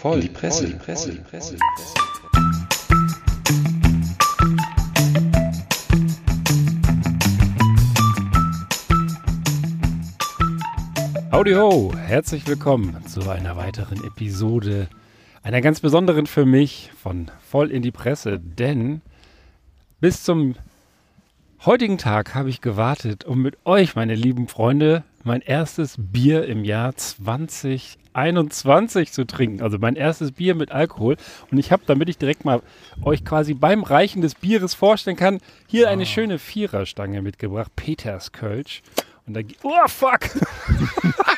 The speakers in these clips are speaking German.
voll die Presse, die Presse, die Presse. Howdy ho, herzlich willkommen zu einer weiteren Episode, einer ganz besonderen für mich von Voll in die Presse, denn bis zum heutigen Tag habe ich gewartet, um mit euch, meine lieben Freunde, mein erstes Bier im Jahr 2021 zu trinken. Also mein erstes Bier mit Alkohol. Und ich habe, damit ich direkt mal euch quasi beim Reichen des Bieres vorstellen kann, hier eine schöne Viererstange mitgebracht, Peters Kölsch. Und da, oh fuck!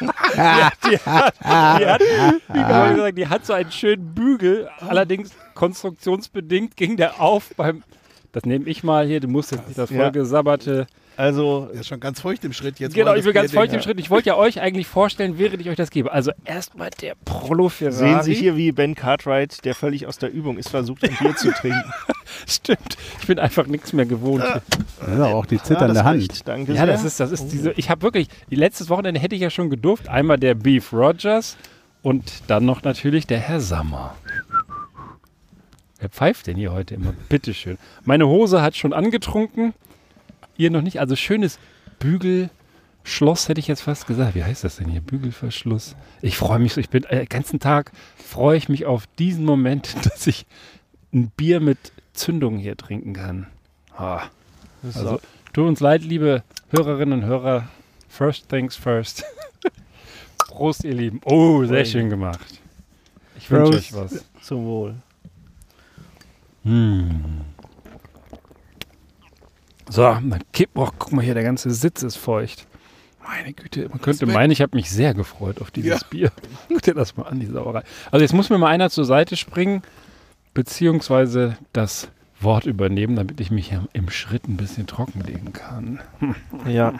die, hat, die, hat, die, hat, wie sagen, die hat so einen schönen Bügel. Allerdings konstruktionsbedingt ging der auf beim. Das nehme ich mal hier. Du musst jetzt nicht das Ja. vollgesabberte. Also, Er ist schon ganz feucht im Schritt jetzt. Genau, ich bin ganz Bier feucht im Schritt. Ich wollte ja euch eigentlich vorstellen, während ich euch das gebe. Also erstmal der Prolo Ferrari. sehen Sie hier wie Ben Cartwright, der völlig aus der Übung ist, versucht, ein Bier zu trinken. Stimmt. Ich bin einfach nichts mehr gewohnt. Das ist aber auch die zitternde das Hand. reicht. Danke Ja, sehr. das ist, das ist diese. Ich habe wirklich, die letztes Wochenende hätte ich ja schon gedurft. Einmal der Beef Rogers und dann noch natürlich der Herr Sammer. Wer pfeift denn hier heute immer? Bitteschön. Meine Hose hat schon angetrunken. Ihr noch nicht. Also schönes Bügelschloss hätte ich jetzt fast gesagt. Wie heißt das denn hier? Bügelverschluss. Ich freue mich so. Ich bin äh, den ganzen Tag freue ich mich auf diesen Moment, dass ich ein Bier mit Zündung hier trinken kann. Ah. Also, tut uns leid, liebe Hörerinnen und Hörer. First things first. Prost, ihr Lieben. Oh, sehr schön gemacht. Ich wünsche euch was. zum Wohl. Hm. So, dann kipp. Oh, guck mal hier, der ganze Sitz ist feucht. Meine Güte, man könnte meinen, ich habe mich sehr gefreut auf dieses Ja. Bier. Guck dir das mal an, die Sauerei. Also jetzt muss mir mal einer zur Seite springen, beziehungsweise das Wort übernehmen, damit ich mich im Schritt ein bisschen trockenlegen kann. Ja.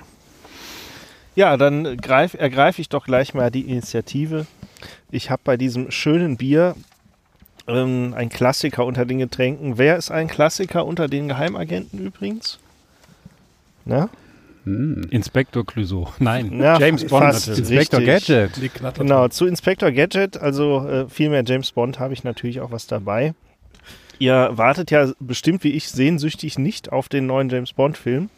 Ja, dann greif, ergreife ich doch gleich mal die Initiative. Ich habe bei diesem schönen Bier ähm, ein Klassiker unter den Getränken. Wer ist ein Klassiker unter den Geheimagenten übrigens? Na? Hm. Inspektor Clouseau. Nein, Ja, James Bond Richtig. Gadget. Genau, zu Inspector Gadget, also äh, viel mehr James Bond, habe ich natürlich auch was dabei. Ihr wartet ja bestimmt wie ich sehnsüchtig nicht auf den neuen James Bond-Film,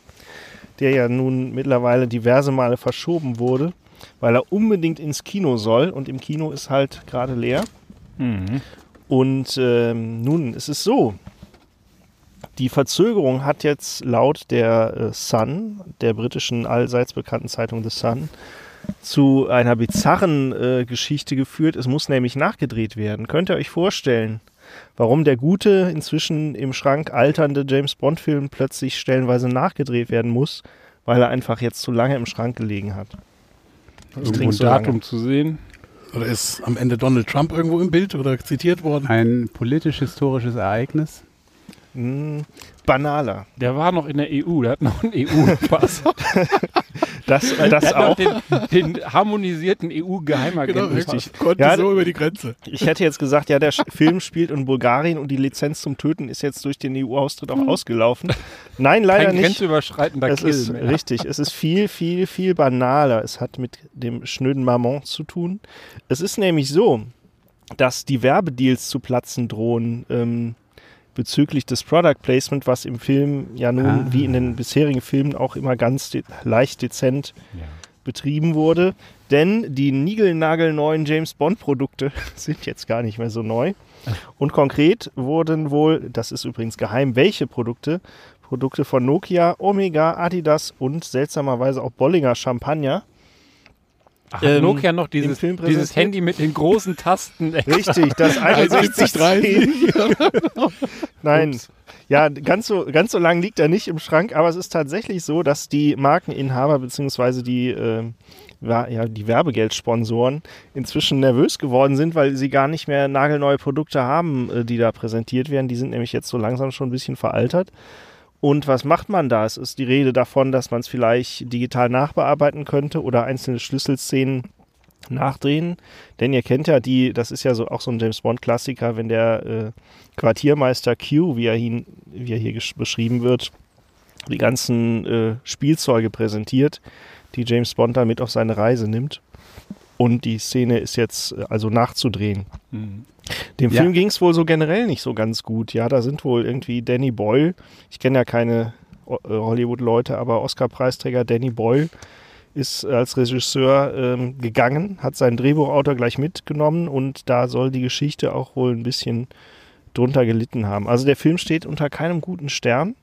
der ja nun mittlerweile diverse Male verschoben wurde, weil er unbedingt ins Kino soll und im Kino ist halt gerade leer. Mhm. Und ähm, nun ist es so, die Verzögerung hat jetzt laut der äh, Sun, der britischen allseits bekannten Zeitung The Sun, zu einer bizarren äh, Geschichte geführt. Es muss nämlich nachgedreht werden. Könnt ihr euch vorstellen, warum der gute, inzwischen im Schrank alternde James Bond-Film plötzlich stellenweise nachgedreht werden muss, weil er einfach jetzt zu lange im Schrank gelegen hat? Irgendwo ein trinkst du lange. Datum zu sehen. Oder ist am Ende Donald Trump irgendwo im Bild oder zitiert worden? Ein politisch-historisches Ereignis. Hm, banaler. Der war noch in der EU, der hat noch einen EU-Pass. Das, der das hat auch. noch den, den harmonisierten EU-Geheimagenten. Genau, richtig. Konnte Ja, so über die Grenze. Ich hätte jetzt gesagt, ja, der Film spielt in Bulgarien und die Lizenz zum Töten ist jetzt durch den EU-Austritt auch ausgelaufen. Nein, leider Kein nicht. grenzüberschreitender Es Kill ist mehr. richtig, es ist viel, viel, viel banaler. Es hat mit dem schnöden Maman zu tun. Es ist nämlich so, dass die Werbedeals zu platzen drohen ähm, bezüglich des Product Placement, was im Film ja nun Ah. wie in den bisherigen Filmen auch immer ganz de leicht dezent Ja. betrieben wurde. Denn die niegelnagelneuen James Bond-Produkte sind jetzt gar nicht mehr so neu. Und konkret wurden wohl, das ist übrigens geheim, welche Produkte? Produkte von Nokia, Omega, Adidas und seltsamerweise auch Bollinger Champagner. Ach, Ähm, Nokia noch dieses, dieses? Handy mit den großen Tasten. Richtig, das 6130. Nein, Ups. ja, ganz so, ganz so lang liegt er nicht im Schrank, aber es ist tatsächlich so, dass die Markeninhaber bzw. die, äh, ja, die Werbegeldsponsoren inzwischen nervös geworden sind, weil sie gar nicht mehr nagelneue Produkte haben, äh, die da präsentiert werden. Die sind nämlich jetzt so langsam schon ein bisschen veraltert. Und was macht man da? Es ist die Rede davon, dass man es vielleicht digital nachbearbeiten könnte oder einzelne Schlüsselszenen nachdrehen. Denn ihr kennt ja die, das ist ja so auch so ein James Bond-Klassiker, wenn der äh, Quartiermeister Q, wie er, ihn, wie er hier beschrieben wird, die ganzen äh, Spielzeuge präsentiert, die James Bond da mit auf seine Reise nimmt. Und die Szene ist jetzt äh, also nachzudrehen. Mhm. Dem Ja. Film ging es wohl so generell nicht so ganz gut. Ja, da sind wohl irgendwie Danny Boyle, ich kenne ja keine äh, Hollywood-Leute, aber Oscar-Preisträger Danny Boyle ist als Regisseur ähm, gegangen, hat seinen Drehbuchautor gleich mitgenommen und da soll die Geschichte auch wohl ein bisschen drunter gelitten haben. Also der Film steht unter keinem guten Stern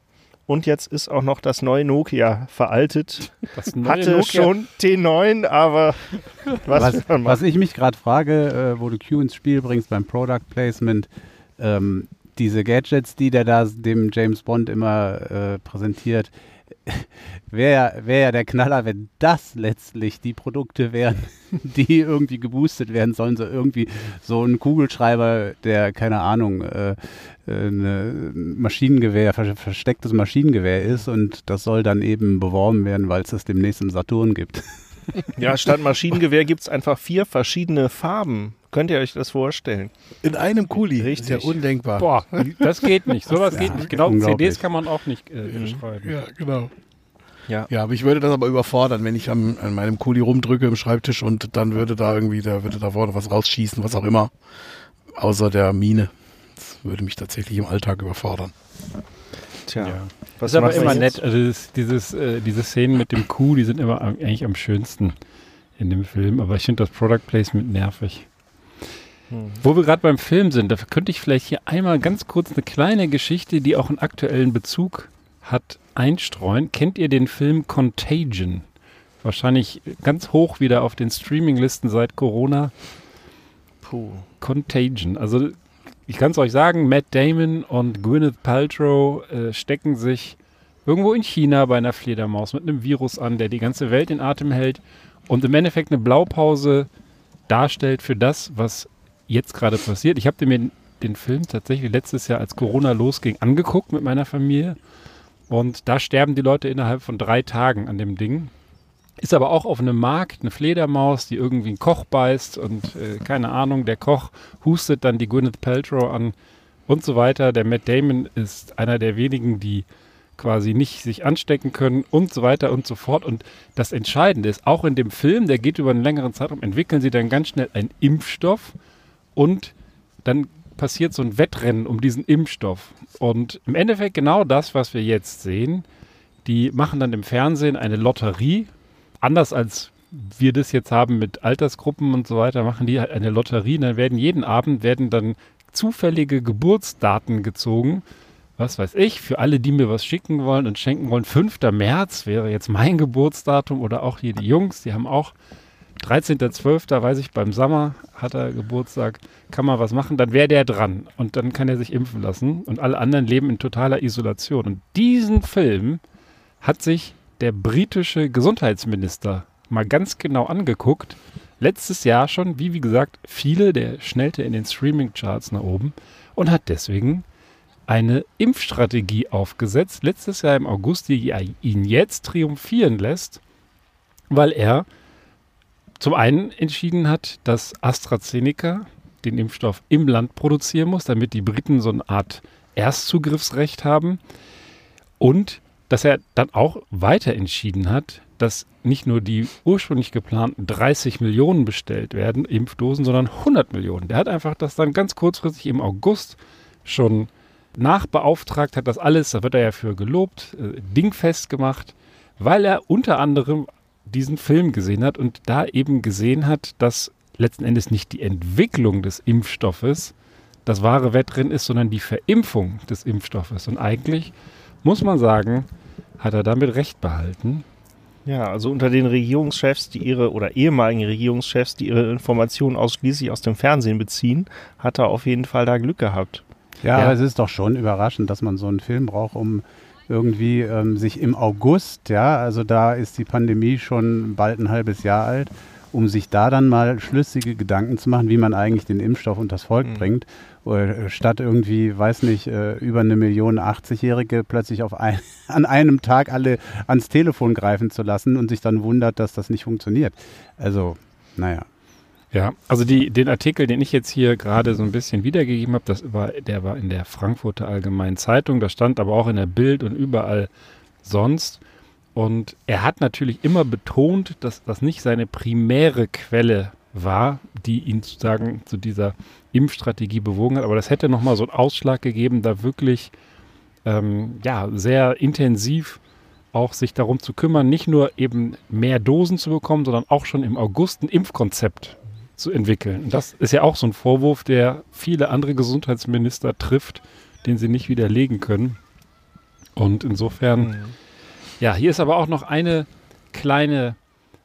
und jetzt ist auch noch das neue Nokia veraltet. Das neue Hatte Nokia- schon T9, aber was, Was, was ich mich gerade frage, äh, wo du Q ins Spiel bringst beim Product Placement, ähm, diese Gadgets, die der da dem James Bond immer äh, präsentiert, wäre ja, wär ja der Knaller, wenn das letztlich die Produkte wären, die irgendwie geboostet werden sollen. So irgendwie so ein Kugelschreiber, der, keine Ahnung, äh, äh, ein Maschinengewehr, ver verstecktes Maschinengewehr ist und das soll dann eben beworben werden, weil es das demnächst im Saturn gibt. Ja, statt Maschinengewehr gibt es einfach vier verschiedene Farben. Könnt ihr euch das vorstellen? In einem Kuli. Richtig. Ist ja undenkbar. Boah, das geht nicht. Sowas Ja, geht nicht. Genau. CDs kann man auch nicht äh, beschreiben. Ja, genau. Ja. Ja, aber ich würde das aber überfordern, wenn ich am, an meinem Kuli rumdrücke im Schreibtisch und dann würde da irgendwie, da würde da vorne was rausschießen, was auch immer. Außer der Mine. Das würde mich tatsächlich im Alltag überfordern. Tja, Ja. was ist aber immer jetzt? nett. Also das, dieses, äh, diese Szenen mit dem Kuh, die sind immer am- eigentlich am schönsten in dem Film. Aber ich finde das Product Placement nervig. Hm. Wo wir gerade beim Film sind, da könnte ich vielleicht hier einmal ganz kurz eine kleine Geschichte, die auch einen aktuellen Bezug hat, einstreuen. Kennt ihr den Film Contagion? Wahrscheinlich ganz hoch wieder auf den Streaming-Listen seit Corona. Puh. Contagion. Also ich kann es euch sagen, Matt Damon und Gwyneth Paltrow äh, stecken sich irgendwo in China bei einer Fledermaus mit einem Virus an, der die ganze Welt in Atem hält und im Endeffekt eine Blaupause darstellt für das, was jetzt gerade passiert. Ich habe mir den Film tatsächlich letztes Jahr, als Corona losging, angeguckt mit meiner Familie. Und da sterben die Leute innerhalb von drei Tagen an dem Ding. Ist aber auch auf einem Markt eine Fledermaus, die irgendwie einen Koch beißt und äh, keine Ahnung, der Koch hustet dann die Gwyneth Paltrow an und so weiter. Der Matt Damon ist einer der wenigen, die quasi nicht sich anstecken können und so weiter und so fort. Und das Entscheidende ist, auch in dem Film, der geht über einen längeren Zeitraum, entwickeln sie dann ganz schnell einen Impfstoff und dann passiert so ein Wettrennen um diesen Impfstoff. Und im Endeffekt genau das, was wir jetzt sehen, die machen dann im Fernsehen eine Lotterie, anders als wir das jetzt haben mit Altersgruppen und so weiter, machen die halt eine Lotterie. Dann werden jeden Abend werden dann zufällige Geburtsdaten gezogen. Was weiß ich, für alle, die mir was schicken wollen und schenken wollen. 5. März wäre jetzt mein Geburtsdatum oder auch hier die Jungs, die haben auch 13.12. weiß ich, beim Sommer hat er Geburtstag, kann man was machen, dann wäre der dran und dann kann er sich impfen lassen und alle anderen leben in totaler Isolation. Und diesen Film hat sich der britische Gesundheitsminister mal ganz genau angeguckt. Letztes Jahr schon, wie wie gesagt, viele, der schnellte in den Streaming-Charts nach oben und hat deswegen eine Impfstrategie aufgesetzt, letztes Jahr im August, die ihn jetzt triumphieren lässt, weil er zum einen entschieden hat, dass AstraZeneca den Impfstoff im Land produzieren muss, damit die Briten so eine Art Erstzugriffsrecht haben. Und dass er dann auch weiter entschieden hat, dass nicht nur die ursprünglich geplanten 30 Millionen bestellt werden, Impfdosen, sondern 100 Millionen. Der hat einfach das dann ganz kurzfristig im August schon nachbeauftragt, hat das alles, da wird er ja für gelobt, äh, dingfest gemacht, weil er unter anderem diesen Film gesehen hat und da eben gesehen hat, dass letzten Endes nicht die Entwicklung des Impfstoffes das wahre Wettrennen ist, sondern die Verimpfung des Impfstoffes. Und eigentlich muss man sagen, hat er damit recht behalten. Ja, also unter den Regierungschefs, die ihre oder ehemaligen Regierungschefs, die ihre Informationen ausschließlich aus dem Fernsehen beziehen, hat er auf jeden Fall da Glück gehabt. Ja, Ja. aber es ist doch schon überraschend, dass man so einen Film braucht, um irgendwie ähm, sich im August, ja, also da ist die Pandemie schon bald ein halbes Jahr alt, um sich da dann mal schlüssige Gedanken zu machen, wie man eigentlich den Impfstoff unters Volk Mhm. bringt, statt irgendwie, weiß nicht, äh, über eine Million 80-Jährige plötzlich auf ein, an einem Tag alle ans Telefon greifen zu lassen und sich dann wundert, dass das nicht funktioniert. Also, naja. Ja, also die, den Artikel, den ich jetzt hier gerade so ein bisschen wiedergegeben habe, das war, der war in der Frankfurter Allgemeinen Zeitung, das stand aber auch in der Bild und überall sonst. Und er hat natürlich immer betont, dass das nicht seine primäre Quelle war, die ihn sozusagen zu dieser Impfstrategie bewogen hat. Aber das hätte nochmal so einen Ausschlag gegeben, da wirklich ähm, ja, sehr intensiv auch sich darum zu kümmern, nicht nur eben mehr Dosen zu bekommen, sondern auch schon im August ein Impfkonzept zu entwickeln. Und das ist ja auch so ein Vorwurf, der viele andere Gesundheitsminister trifft, den sie nicht widerlegen können. Und insofern, mhm. ja, hier ist aber auch noch eine kleine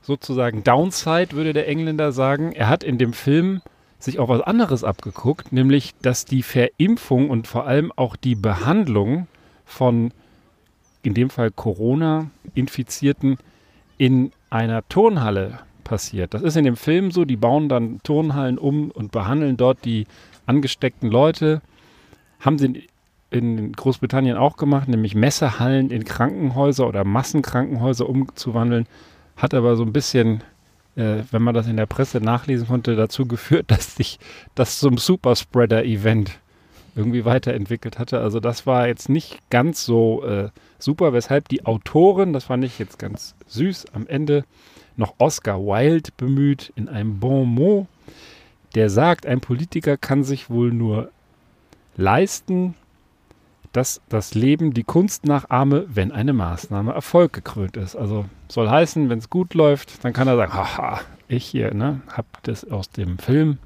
sozusagen Downside, würde der Engländer sagen. Er hat in dem Film sich auch was anderes abgeguckt, nämlich dass die Verimpfung und vor allem auch die Behandlung von in dem Fall Corona-Infizierten in einer Turnhalle passiert. Das ist in dem Film so, die bauen dann Turnhallen um und behandeln dort die angesteckten Leute. Haben sie in Großbritannien auch gemacht, nämlich Messehallen in Krankenhäuser oder Massenkrankenhäuser umzuwandeln. Hat aber so ein bisschen, äh, wenn man das in der Presse nachlesen konnte, dazu geführt, dass sich das zum Superspreader-Event irgendwie weiterentwickelt hatte. Also das war jetzt nicht ganz so äh, super, weshalb die Autorin, das fand ich jetzt ganz süß, am Ende noch Oscar Wilde bemüht in einem Bon mot, der sagt, ein Politiker kann sich wohl nur leisten, dass das Leben die Kunst nachahme, wenn eine Maßnahme Erfolg gekrönt ist. Also soll heißen, wenn es gut läuft, dann kann er sagen, haha, ich hier, ne, hab das aus dem Film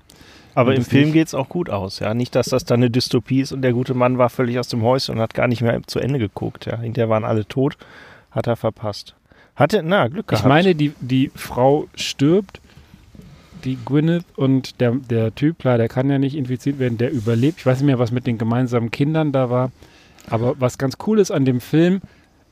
aber im Film geht es auch gut aus, ja. Nicht, dass das dann eine Dystopie ist und der gute Mann war völlig aus dem Häuschen und hat gar nicht mehr zu Ende geguckt, ja. Hinterher waren alle tot, hat er verpasst. Hatte, na, Glück gehabt. Ich meine, die, die Frau stirbt, die Gwyneth und der, der Typ, klar, der kann ja nicht infiziert werden, der überlebt. Ich weiß nicht mehr, was mit den gemeinsamen Kindern da war. Aber was ganz cool ist an dem Film,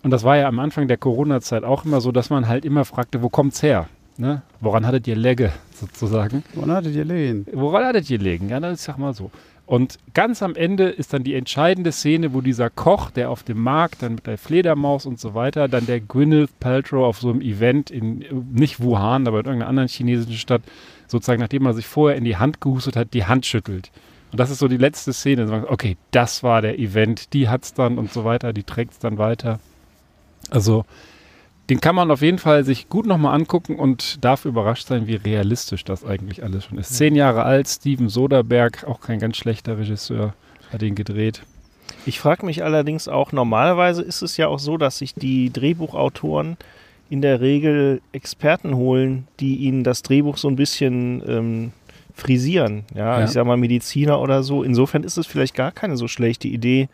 und das war ja am Anfang der Corona-Zeit auch immer so, dass man halt immer fragte, wo kommt's her? Ne? Woran hattet ihr Legge sozusagen? Woran hattet ihr legen? Woran hattet ihr legen? Ja, das sag mal so. Und ganz am Ende ist dann die entscheidende Szene, wo dieser Koch, der auf dem Markt, dann mit der Fledermaus und so weiter, dann der Gwyneth Paltrow auf so einem Event in, nicht Wuhan, aber in irgendeiner anderen chinesischen Stadt, sozusagen, nachdem er sich vorher in die Hand gehustet hat, die Hand schüttelt. Und das ist so die letzte Szene. Okay, das war der Event, die hat es dann und so weiter, die trägt es dann weiter. Also den kann man auf jeden Fall sich gut nochmal angucken und darf überrascht sein, wie realistisch das eigentlich alles schon ist. Zehn Jahre alt, Steven Soderbergh, auch kein ganz schlechter Regisseur, hat ihn gedreht. Ich frage mich allerdings auch, normalerweise ist es ja auch so, dass sich die Drehbuchautoren in der Regel Experten holen, die ihnen das Drehbuch so ein bisschen ähm, frisieren. Ja, ja, ich sag mal Mediziner oder so. Insofern ist es vielleicht gar keine so schlechte Idee,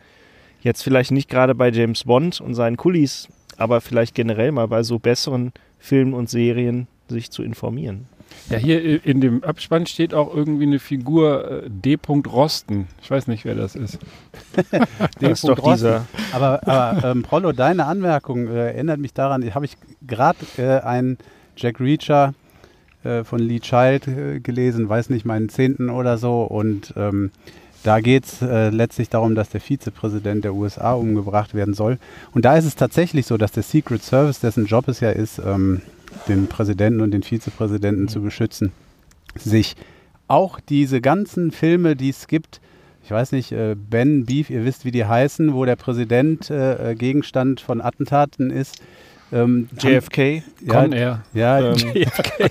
jetzt vielleicht nicht gerade bei James Bond und seinen Kulis aber vielleicht generell mal bei so besseren Filmen und Serien sich zu informieren. Ja, hier in dem Abspann steht auch irgendwie eine Figur äh, D. Rosten. Ich weiß nicht, wer das ist. D. ist doch dieser. Aber, aber ähm, Prollo, deine Anmerkung äh, erinnert mich daran, habe ich gerade äh, einen Jack Reacher äh, von Lee Child äh, gelesen, weiß nicht, meinen zehnten oder so. Und ähm, da geht es äh, letztlich darum, dass der Vizepräsident der USA umgebracht werden soll. Und da ist es tatsächlich so, dass der Secret Service, dessen Job es ja ist, ähm, den Präsidenten und den Vizepräsidenten mhm. zu beschützen, sich auch diese ganzen Filme, die es gibt, ich weiß nicht, äh, Ben, Beef, ihr wisst, wie die heißen, wo der Präsident äh, äh Gegenstand von Attentaten ist, ähm, JFK, Con Air. Ja, ähm, JFK.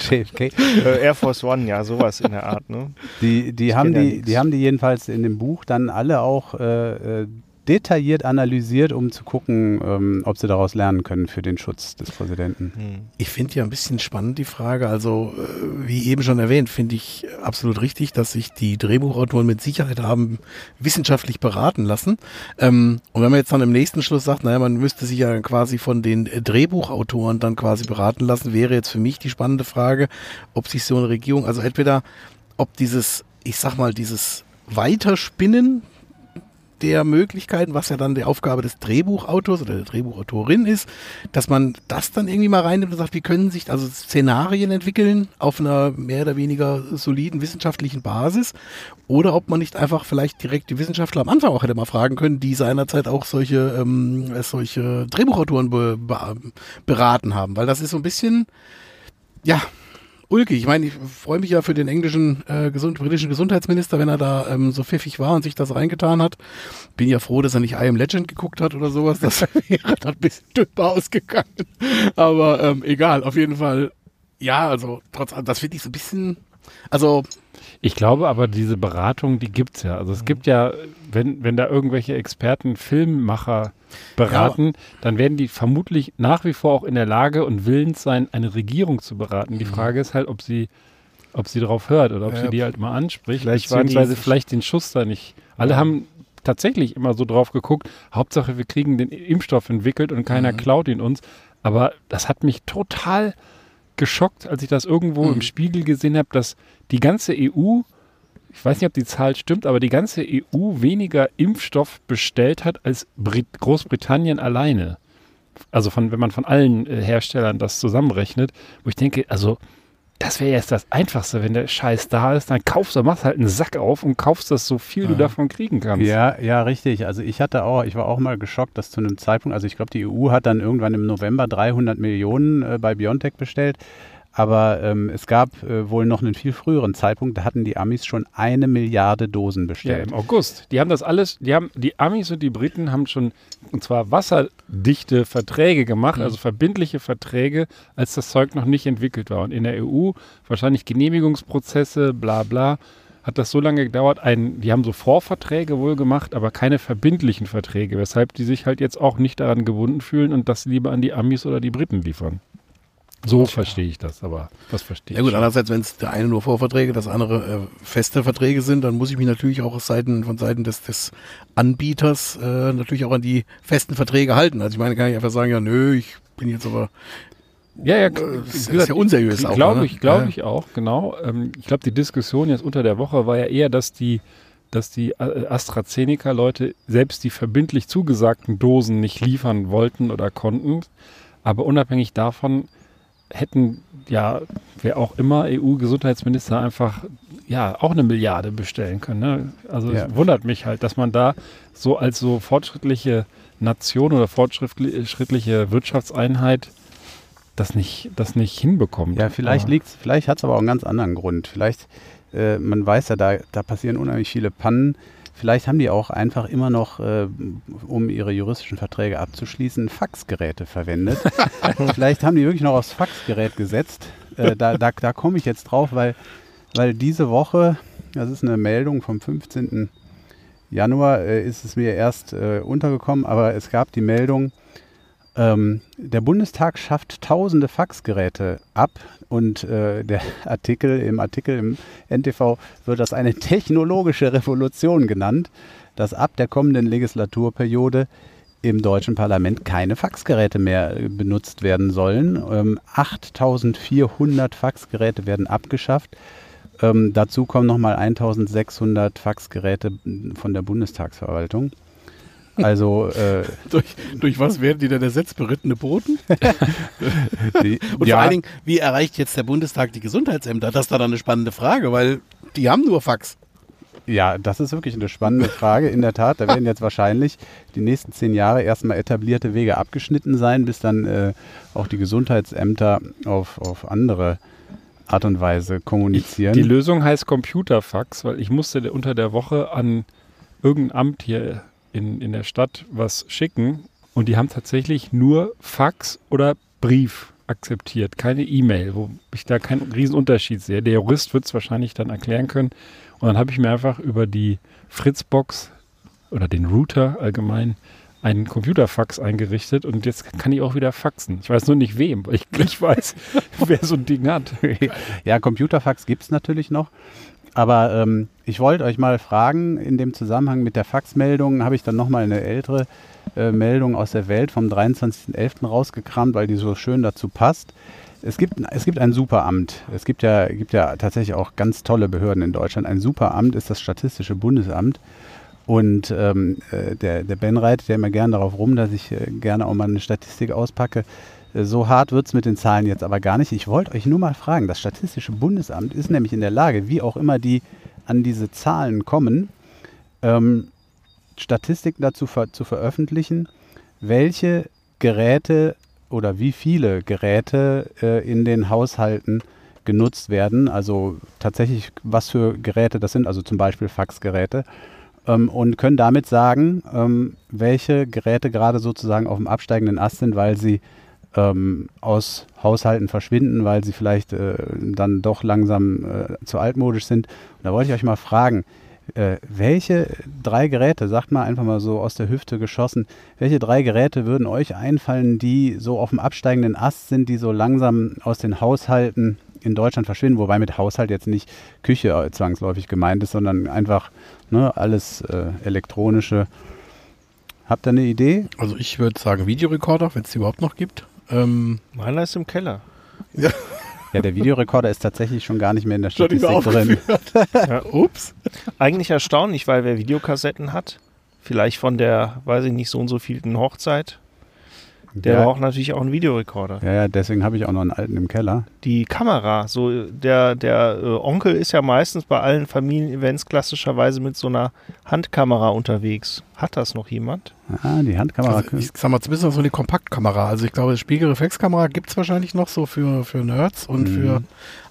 JFK. Äh, Air Force One, ja, sowas in der Art. Ne? Die, die, haben die, die haben die jedenfalls in dem Buch dann alle auch äh, äh detailliert analysiert, um zu gucken, ähm, ob sie daraus lernen können für den Schutz des Präsidenten. Ich finde ja ein bisschen spannend die Frage. Also, äh, wie eben schon erwähnt, finde ich absolut richtig, dass sich die Drehbuchautoren mit Sicherheit haben wissenschaftlich beraten lassen. Ähm, und wenn man jetzt dann im nächsten Schluss sagt, naja, man müsste sich ja quasi von den Drehbuchautoren dann quasi beraten lassen, wäre jetzt für mich die spannende Frage, ob sich so eine Regierung, also entweder ob dieses, ich sag mal, dieses Weiterspinnen der Möglichkeiten, was ja dann die Aufgabe des Drehbuchautors oder der Drehbuchautorin ist, dass man das dann irgendwie mal reinnimmt und sagt, wie können sich also Szenarien entwickeln auf einer mehr oder weniger soliden wissenschaftlichen Basis? Oder ob man nicht einfach vielleicht direkt die Wissenschaftler am Anfang auch hätte mal fragen können, die seinerzeit auch solche, ähm, solche Drehbuchautoren be be beraten haben, weil das ist so ein bisschen, ja, ulkig. Ich meine, ich freue mich ja für den englischen, äh, gesund, britischen Gesundheitsminister, wenn er da ähm, so pfiffig war und sich das reingetan hat. Bin ja froh, dass er nicht I Am Legend geguckt hat oder sowas. Das wäre dann ein bisschen dünner ausgegangen. Aber ähm, egal, auf jeden Fall Ja, also trotz allem, das finde ich so ein bisschen, also Ich glaube aber, diese Beratung, die gibt's ja. Also es gibt ja, wenn, wenn da irgendwelche Experten, Filmmacher beraten, dann werden die vermutlich nach wie vor auch in der Lage und willens sein, eine Regierung zu beraten. Die Frage ist halt, ob sie, ob sie darauf hört oder ob Ja. sie die halt mal anspricht, Vielleicht beziehungsweise vielleicht den Schuss da nicht. Alle haben tatsächlich immer so drauf geguckt, Hauptsache wir kriegen den Impfstoff entwickelt und keiner klaut ihn uns. Aber das hat mich total geschockt, als ich das irgendwo im Spiegel gesehen habe, dass die ganze EU, ich weiß nicht, ob die Zahl stimmt, aber die ganze EU weniger Impfstoff bestellt hat als Brit Großbritannien alleine. Also von, wenn man von allen äh, Herstellern das zusammenrechnet, wo ich denke, also das wäre jetzt das Einfachste, wenn der Scheiß da ist, dann kaufst du, machst halt einen Sack auf und kaufst das so viel du davon kriegen kannst. Ja, ja, richtig. Also ich hatte auch, ich war auch mal geschockt, dass zu einem Zeitpunkt, also ich glaube, die EU hat dann irgendwann im November 300 Millionen äh, bei BioNTech bestellt. Aber ähm, es gab äh, wohl noch einen viel früheren Zeitpunkt, da hatten die Amis schon eine Milliarde Dosen Ja, bestellt. im August. Die haben das alles, die haben, die Amis und die Briten haben schon, und zwar wasserdichte Verträge gemacht, also verbindliche Verträge, als das Zeug noch nicht entwickelt war. Und in der EU wahrscheinlich Genehmigungsprozesse, bla bla, hat das so lange gedauert. Ein, die haben so Vorverträge wohl gemacht, aber keine verbindlichen Verträge, weshalb die sich halt jetzt auch nicht daran gebunden fühlen und das lieber an die Amis oder die Briten liefern. So verstehe ich das, aber das verstehe Ja gut, ich. andererseits, wenn es der eine nur Vorverträge, das andere äh, feste Verträge sind, dann muss ich mich natürlich auch Seiten, von Seiten des, des Anbieters äh, natürlich auch an die festen Verträge halten. Also ich meine, kann ich einfach sagen, ja nö, ich bin jetzt aber Ja, ja, das ist ja unseriös auch, Glaube ne? ich, glaube Ja. ich auch, genau. Ähm, ich glaube, die Diskussion jetzt unter der Woche war ja eher, dass die, dass die äh, AstraZeneca-Leute selbst die verbindlich zugesagten Dosen nicht liefern wollten oder konnten. Aber unabhängig davon hätten ja, wer auch immer, EU-Gesundheitsminister einfach ja auch eine Milliarde bestellen können. Ne? Also Ja. es wundert mich halt, dass man da so als so fortschrittliche Nation oder fortschrittliche Wirtschaftseinheit das nicht, das nicht hinbekommt. Ja, vielleicht liegt's, vielleicht hat es aber auch einen ganz anderen Grund. Vielleicht, äh, man weiß ja, da, da passieren unheimlich viele Pannen. Vielleicht haben die auch einfach immer noch, äh, um ihre juristischen Verträge abzuschließen, Faxgeräte verwendet. Vielleicht haben die wirklich noch aufs Faxgerät gesetzt. Äh, da da, da komme ich jetzt drauf, weil, weil diese Woche, das ist eine Meldung vom 15. Januar, äh, ist es mir erst äh, untergekommen, aber es gab die Meldung, ähm, der Bundestag schafft tausende Faxgeräte ab und äh, der Artikel im Artikel im NTV wird das eine technologische Revolution genannt, dass ab der kommenden Legislaturperiode im deutschen Parlament keine Faxgeräte mehr äh, benutzt werden sollen. Ähm, 8400 Faxgeräte werden abgeschafft. Ähm, dazu kommen nochmal 1600 Faxgeräte von der Bundestagsverwaltung. Also äh, durch, durch was werden die denn ersetzt? Berittene Boten? die, Und ja, vor allen Dingen, wie erreicht jetzt der Bundestag die Gesundheitsämter? Das ist da dann eine spannende Frage, weil die haben nur Fax. Ja, das ist wirklich eine spannende Frage. In der Tat, da werden jetzt wahrscheinlich die nächsten zehn Jahre erstmal etablierte Wege abgeschnitten sein, bis dann äh, auch die Gesundheitsämter auf, auf andere Art und Weise kommunizieren. Die Lösung heißt Computerfax, weil ich musste unter der Woche an irgendein Amt hier in, in der Stadt was schicken und die haben tatsächlich nur Fax oder Brief akzeptiert, keine E-Mail, wo ich da keinen Riesenunterschied sehe. Der Jurist wird es wahrscheinlich dann erklären können. Und dann habe ich mir einfach über die Fritzbox oder den Router allgemein einen Computerfax eingerichtet und jetzt kann ich auch wieder faxen. Ich weiß nur nicht wem, weil ich nicht weiß, wer so ein Ding hat. ja, Computerfax gibt es natürlich noch. Aber ähm, ich wollte euch mal fragen, in dem Zusammenhang mit der Faxmeldung habe ich dann nochmal eine ältere äh, Meldung aus der Welt vom 23.11. rausgekramt, weil die so schön dazu passt. Es gibt, es gibt ein Superamt. Es gibt ja, gibt ja tatsächlich auch ganz tolle Behörden in Deutschland. Ein Superamt ist das Statistische Bundesamt. Und ähm, äh, der, der Ben reitet ja immer gern darauf rum, dass ich äh, gerne auch mal eine Statistik auspacke. So hart wird es mit den Zahlen jetzt aber gar nicht. Ich wollte euch nur mal fragen, das Statistische Bundesamt ist nämlich in der Lage, wie auch immer die an diese Zahlen kommen, ähm, Statistiken dazu ver zu veröffentlichen, welche Geräte oder wie viele Geräte äh, in den Haushalten genutzt werden. Also tatsächlich, was für Geräte das sind, also zum Beispiel Faxgeräte. Ähm, und können damit sagen, ähm, welche Geräte gerade sozusagen auf dem absteigenden Ast sind, weil sie ähm, aus Haushalten verschwinden, weil sie vielleicht äh, dann doch langsam äh, zu altmodisch sind. Und da wollte ich euch mal fragen, äh, welche drei Geräte, sagt mal einfach mal so aus der Hüfte geschossen, welche drei Geräte würden euch einfallen, die so auf dem absteigenden Ast sind, die so langsam aus den Haushalten in Deutschland verschwinden, wobei mit Haushalt jetzt nicht Küche äh, zwangsläufig gemeint ist, sondern einfach ne, alles äh, elektronische. Habt ihr eine Idee? Also ich würde sagen Videorekorder, wenn es die überhaupt noch gibt. Ähm, Meiner ist im Keller. Ja, der Videorekorder ist tatsächlich schon gar nicht mehr in der Statistik drin. Ja, ups. Eigentlich erstaunlich, weil wer Videokassetten hat, vielleicht von der, weiß ich nicht, so und so vielten Hochzeit, der ja, braucht natürlich auch einen Videorekorder. ja, ja, deswegen habe ich auch noch einen alten im Keller. Die Kamera, so der, der äh, Onkel ist ja meistens bei allen Familienevents klassischerweise mit so einer Handkamera unterwegs. Hat das noch jemand? Ah, die Handkamera. also ich sag mal, zumindest noch so eine Kompaktkamera. Also ich glaube, Spiegelreflexkamera gibt es wahrscheinlich noch so für, für Nerds und Mhm. für,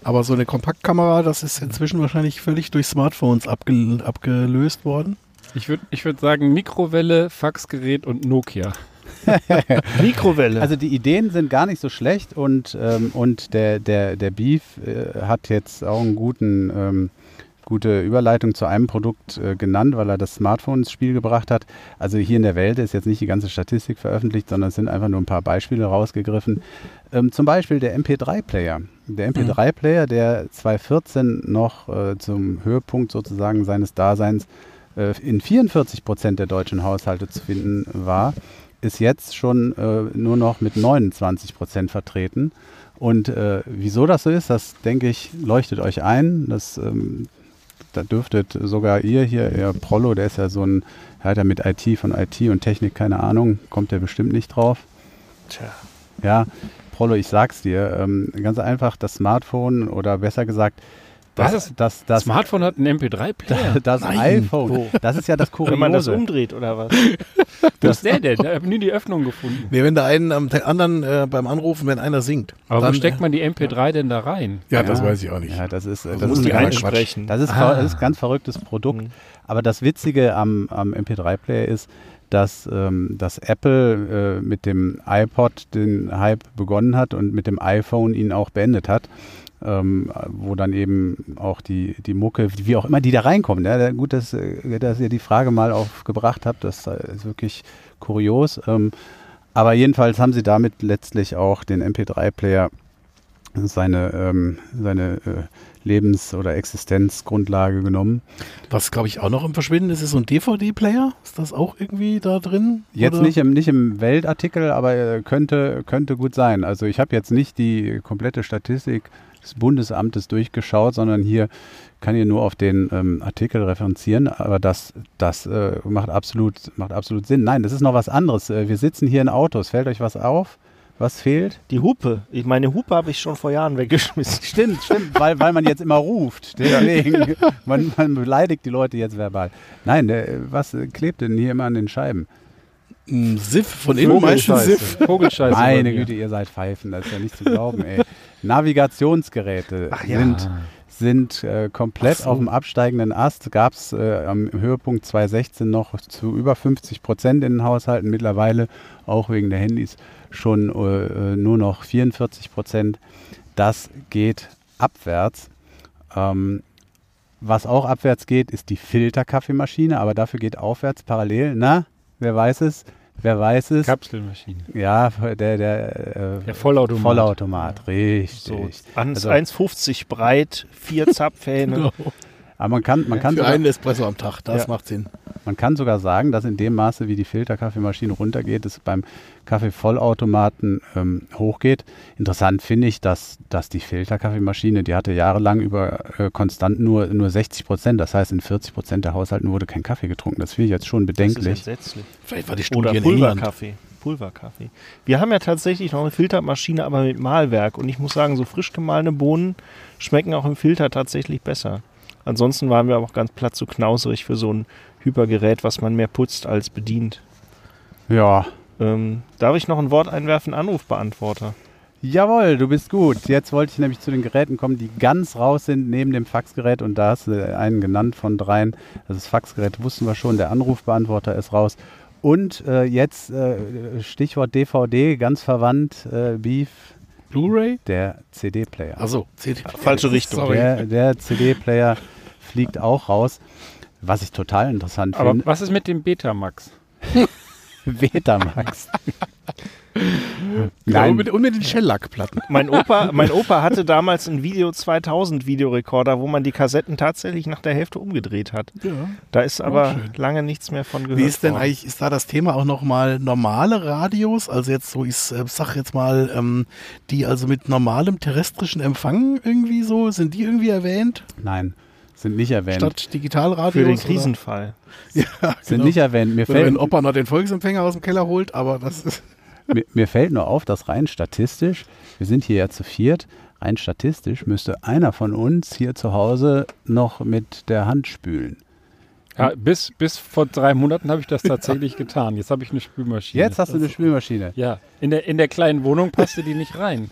aber so eine Kompaktkamera, das ist inzwischen wahrscheinlich völlig durch Smartphones abge, abgelöst worden. Ich würde ich würd sagen Mikrowelle, Faxgerät und Nokia. Mikrowelle. Also die Ideen sind gar nicht so schlecht und, ähm, und der, der, der Beef äh, hat jetzt auch einen guten, ähm, gute Überleitung zu einem Produkt äh, genannt, weil er das Smartphone ins Spiel gebracht hat. Also hier in der Welt ist jetzt nicht die ganze Statistik veröffentlicht, sondern es sind einfach nur ein paar Beispiele rausgegriffen. Ähm, zum Beispiel der MP3-Player. Der MP3-Player, der 2014 noch äh, zum Höhepunkt sozusagen seines Daseins äh, in 44 Prozent der deutschen Haushalte zu finden war, ist jetzt schon äh, nur noch mit 29 Prozent vertreten. Und äh, wieso das so ist, das denke ich, leuchtet euch ein. Das, ähm, da dürftet sogar ihr hier, ihr Prollo, der ist ja so ein, er hat ja mit IT von IT und Technik keine Ahnung, kommt der bestimmt nicht drauf. Tja. Ja, Prollo, ich sag's dir, ähm, ganz einfach, das Smartphone oder besser gesagt, das, Was? das, Das das, Smartphone hat einen MP3-Player. das Nein. iPhone, Wo? das ist ja das Kuriose. Wenn man das umdreht oder was? Wo ist der denn? Ich habe nie die Öffnung gefunden. Nee, wenn der einen am anderen äh, beim Anrufen, wenn einer singt. Aber wo dann, steckt man die MP3 denn da rein? Ja, das weiß ich auch nicht. Ja, das ist, äh, das muss ist die ja einsprechen. Das ist, Ah. das ist ein ganz verrücktes Produkt. Mhm. Aber das Witzige am, am MP3-Player ist, dass, ähm, dass Apple äh, mit dem iPod den Hype begonnen hat und mit dem iPhone ihn auch beendet hat. Ähm, wo dann eben auch die, die Mucke, wie auch immer die da reinkommen. Ja, da- gut, dass, äh, dass ihr die Frage mal aufgebracht habt, das äh, ist wirklich kurios. Ähm, aber jedenfalls haben sie damit letztlich auch den MP3-Player seine, ähm, seine äh, Lebens- oder Existenzgrundlage genommen. Was, glaube ich, auch noch im Verschwinden ist, ist so ein DVD-Player. Ist das auch irgendwie da drin? Jetzt Oder? nicht im, nicht im Weltartikel, aber äh, könnte, könnte gut sein. Also ich habe jetzt nicht die komplette Statistik des Bundesamtes durchgeschaut, sondern hier kann ich nur auf den ähm, Artikel referenzieren, aber das, das äh, macht, absolut, macht absolut Sinn. Nein, das ist noch was anderes. Äh, wir sitzen hier in Autos. Fällt euch was auf? Was fehlt? Die Hupe. Ich meine Hupe habe ich schon vor Jahren weggeschmissen. Stimmt, stimmt, weil, weil man jetzt immer ruft. Deswegen, man, man beleidigt die Leute jetzt verbal. Nein, der, was äh, klebt denn hier immer an den Scheiben? Ein Siff von innen meistens Siff. Vogelscheiße. Meine. Güte, ihr seid Pfeifen, das ist ja nicht zu glauben, ey. Navigationsgeräte Ach ja. sind, sind äh, komplett so. auf dem absteigenden Ast. Gab es äh, am Höhepunkt 2016 noch zu über 50 Prozent in den Haushalten, mittlerweile auch wegen der Handys schon äh, äh, nur noch 44 Prozent. Das geht abwärts. Ähm, was auch abwärts geht, ist die Filterkaffeemaschine, aber dafür geht aufwärts parallel. Na, wer weiß es? Wer weiß es? Kapselmaschine. Ja, der, der, äh, Der Vollautomat. Vollautomat, richtig. So, Also- 1,50 breit, vier Zapfhähne. Aber man kann, man, kann Für sogar, einen Espresso am Tag, das Ja. macht Sinn. Man kann sogar sagen, dass in dem Maße, wie die Filterkaffeemaschine runtergeht, es beim Kaffeevollautomaten ähm, hochgeht. Interessant finde ich, dass, dass die Filterkaffeemaschine, die hatte jahrelang über äh, konstant nur, nur 60 Prozent. Das heißt, in 40 Prozent der Haushalten wurde kein Kaffee getrunken. Das finde ich jetzt schon Das ist bedenklich. entsetzlich. Vielleicht war die Studie Oder. Pulverkaffee. Pulverkaffee. Wir haben ja tatsächlich noch eine Filtermaschine, aber mit Mahlwerk. Und ich muss sagen, so frisch gemahlene Bohnen schmecken auch im Filter tatsächlich besser. Ansonsten waren wir aber auch ganz platt zu knauserig für so ein Hypergerät, was man mehr putzt als bedient. Ja, Ähm, darf ich noch ein Wort einwerfen? Anrufbeantworter. Jawohl, du bist gut. Jetzt wollte ich nämlich zu den Geräten kommen, die ganz raus sind neben dem Faxgerät und da hast du einen genannt von dreien. Das ist Faxgerät, wussten wir schon, der Anrufbeantworter ist raus Und äh, jetzt äh, Stichwort DVD, ganz verwandt, äh, Beef, Blu-ray? der CD-Player. Also CD. Falsche Richtung. Sorry. Der, der CD-Player fliegt auch raus. Was ich total interessant Aber finde. was ist mit dem Betamax? Betamax. Ja, Nein, und, mit, und mit den Shellac-Platten. Mein Opa, mein Opa hatte damals einen Video 2000 Videorekorder, wo man die Kassetten tatsächlich nach der Hälfte umgedreht hat. Ja. Da ist aber lange nichts mehr von gehört. Wie ist denn worden. eigentlich, ist da das Thema auch nochmal normale Radios? Also jetzt so, ich äh, sag jetzt mal, ähm, die also mit normalem terrestrischen Empfang irgendwie so, sind die irgendwie erwähnt? nein, sind nicht erwähnt. Statt Digitalradios? für den? Krisenfall? Ja, sind genau. nicht erwähnt. Mir Oder fällt, wenn Opa noch den Volksempfänger aus dem Keller holt, aber das ist. Mir, mir fällt nur auf, dass rein statistisch, wir sind hier ja zu viert, rein statistisch müsste einer von uns hier zu Hause noch mit der Hand spülen. Ja, bis, bis vor drei Monaten habe ich das tatsächlich getan. Jetzt habe ich eine Spülmaschine. Jetzt hast du eine Spülmaschine. Ja, in der, in der kleinen Wohnung passte die nicht rein.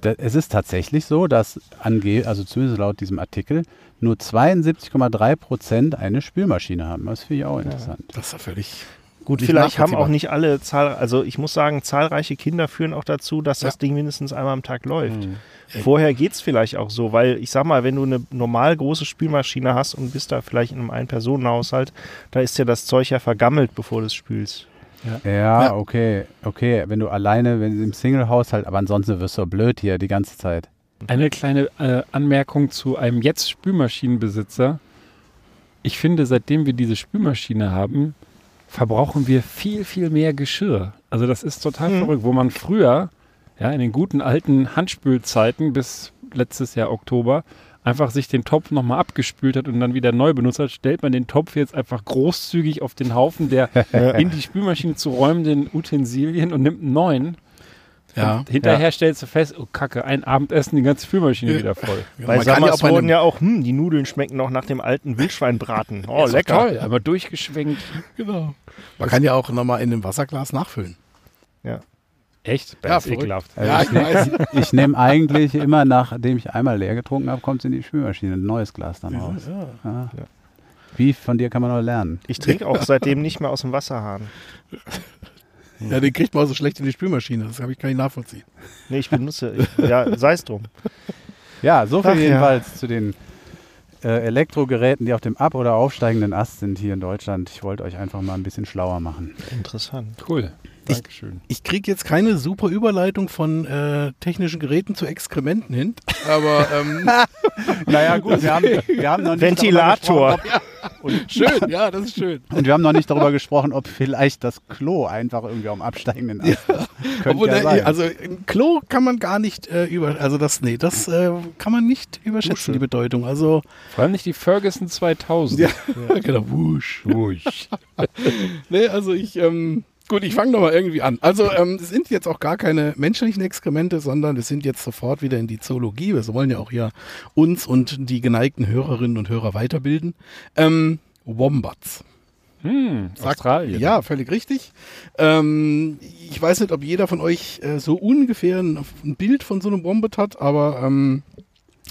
Da, es ist tatsächlich so, dass ange also zumindest laut diesem Artikel nur 72,3 Prozent eine Spülmaschine haben. Das finde ich auch interessant. Das ist ja völlig Gut, vielleicht haben auch nicht alle Zahl, also ich muss sagen, zahlreiche Kinder führen auch dazu, dass das Ding mindestens einmal am Tag läuft. Vorher geht es vielleicht auch so, weil ich sag mal, wenn du eine normal große Spülmaschine hast und bist da vielleicht in einem Ein-Personen-Haushalt, da ist ja das Zeug ja vergammelt, bevor du es spülst. Ja, Ja. okay, okay. Wenn du alleine, wenn du im Single-Haushalt, aber ansonsten wirst du blöd hier die ganze Zeit. Eine kleine äh, Anmerkung zu einem jetzt Spülmaschinenbesitzer. Ich finde, seitdem wir diese Spülmaschine haben, verbrauchen wir viel, viel mehr Geschirr. Also das ist total Hm. verrückt. Wo man früher, ja, in den guten alten Handspülzeiten bis letztes Jahr Oktober, einfach sich den Topf nochmal abgespült hat und dann wieder neu benutzt hat, stellt man den Topf jetzt einfach großzügig auf den Haufen der in die Spülmaschine zu räumenden Utensilien und nimmt einen neuen. Ja. Und hinterher stellst du fest, oh Kacke, ein Abendessen, die ganze Spülmaschine wieder voll. Weil man kann ja damals auch bei wurden ja auch, hm, die Nudeln schmecken noch nach dem alten Wildschweinbraten. Oh, lecker. Toll, aber durchgeschwenkt. genau. Man kann ja auch nochmal in einem Wasserglas nachfüllen. Echt? Ja, ist verrückt. ekelhaft. Also Ja, ich ich weiß. Ich nehme eigentlich immer, nachdem ich einmal leer getrunken habe, kommt es in die Spülmaschine, ein neues Glas dann raus. Ja. Wie von dir kann man noch lernen. Ich trinke auch seitdem nicht mehr aus dem Wasserhahn. Ja, den kriegt man auch so schlecht in die Spülmaschine. Das hab ich, kann ich nachvollziehen. Nee, ich benutze, ich, ja, sei es drum. Ja, so viel Ach ja. jedenfalls zu den äh, Elektrogeräten, die auf dem ab- oder aufsteigenden Ast sind hier in Deutschland. Ich wollte euch einfach mal ein bisschen schlauer machen. Interessant. Cool. Ich- Dankeschön. Ich kriege jetzt keine super Überleitung von äh, technischen Geräten zu Exkrementen hin, aber ähm, Naja, gut, wir haben, wir haben noch nicht Ventilator. schön, ja, das ist schön. Und wir haben noch nicht darüber gesprochen, ob vielleicht das Klo einfach irgendwie am absteigenden Ast ist. Könnte Obwohl, ja der, sein. also ein Klo kann man gar nicht äh, über, also das, nee, das äh, kann man nicht überschätzen, Dusche. die Bedeutung. Also, Vor allem nicht die Ferguson 2000. ja, genau, wusch. Ruhig. Nee, also ich, ähm, gut, ich fange nochmal irgendwie an. Also, ähm, es sind jetzt auch gar keine menschlichen Exkremente, sondern es sind jetzt sofort wieder in die Zoologie. Wir wollen ja auch hier uns und die geneigten Hörerinnen und Hörer weiterbilden. Ähm, Wombats. Hm, Sagt- Australien. Ja, völlig richtig. Ähm, ich weiß nicht, ob jeder von euch äh, so ungefähr ein, ein Bild von so einem Wombat hat, aber ähm,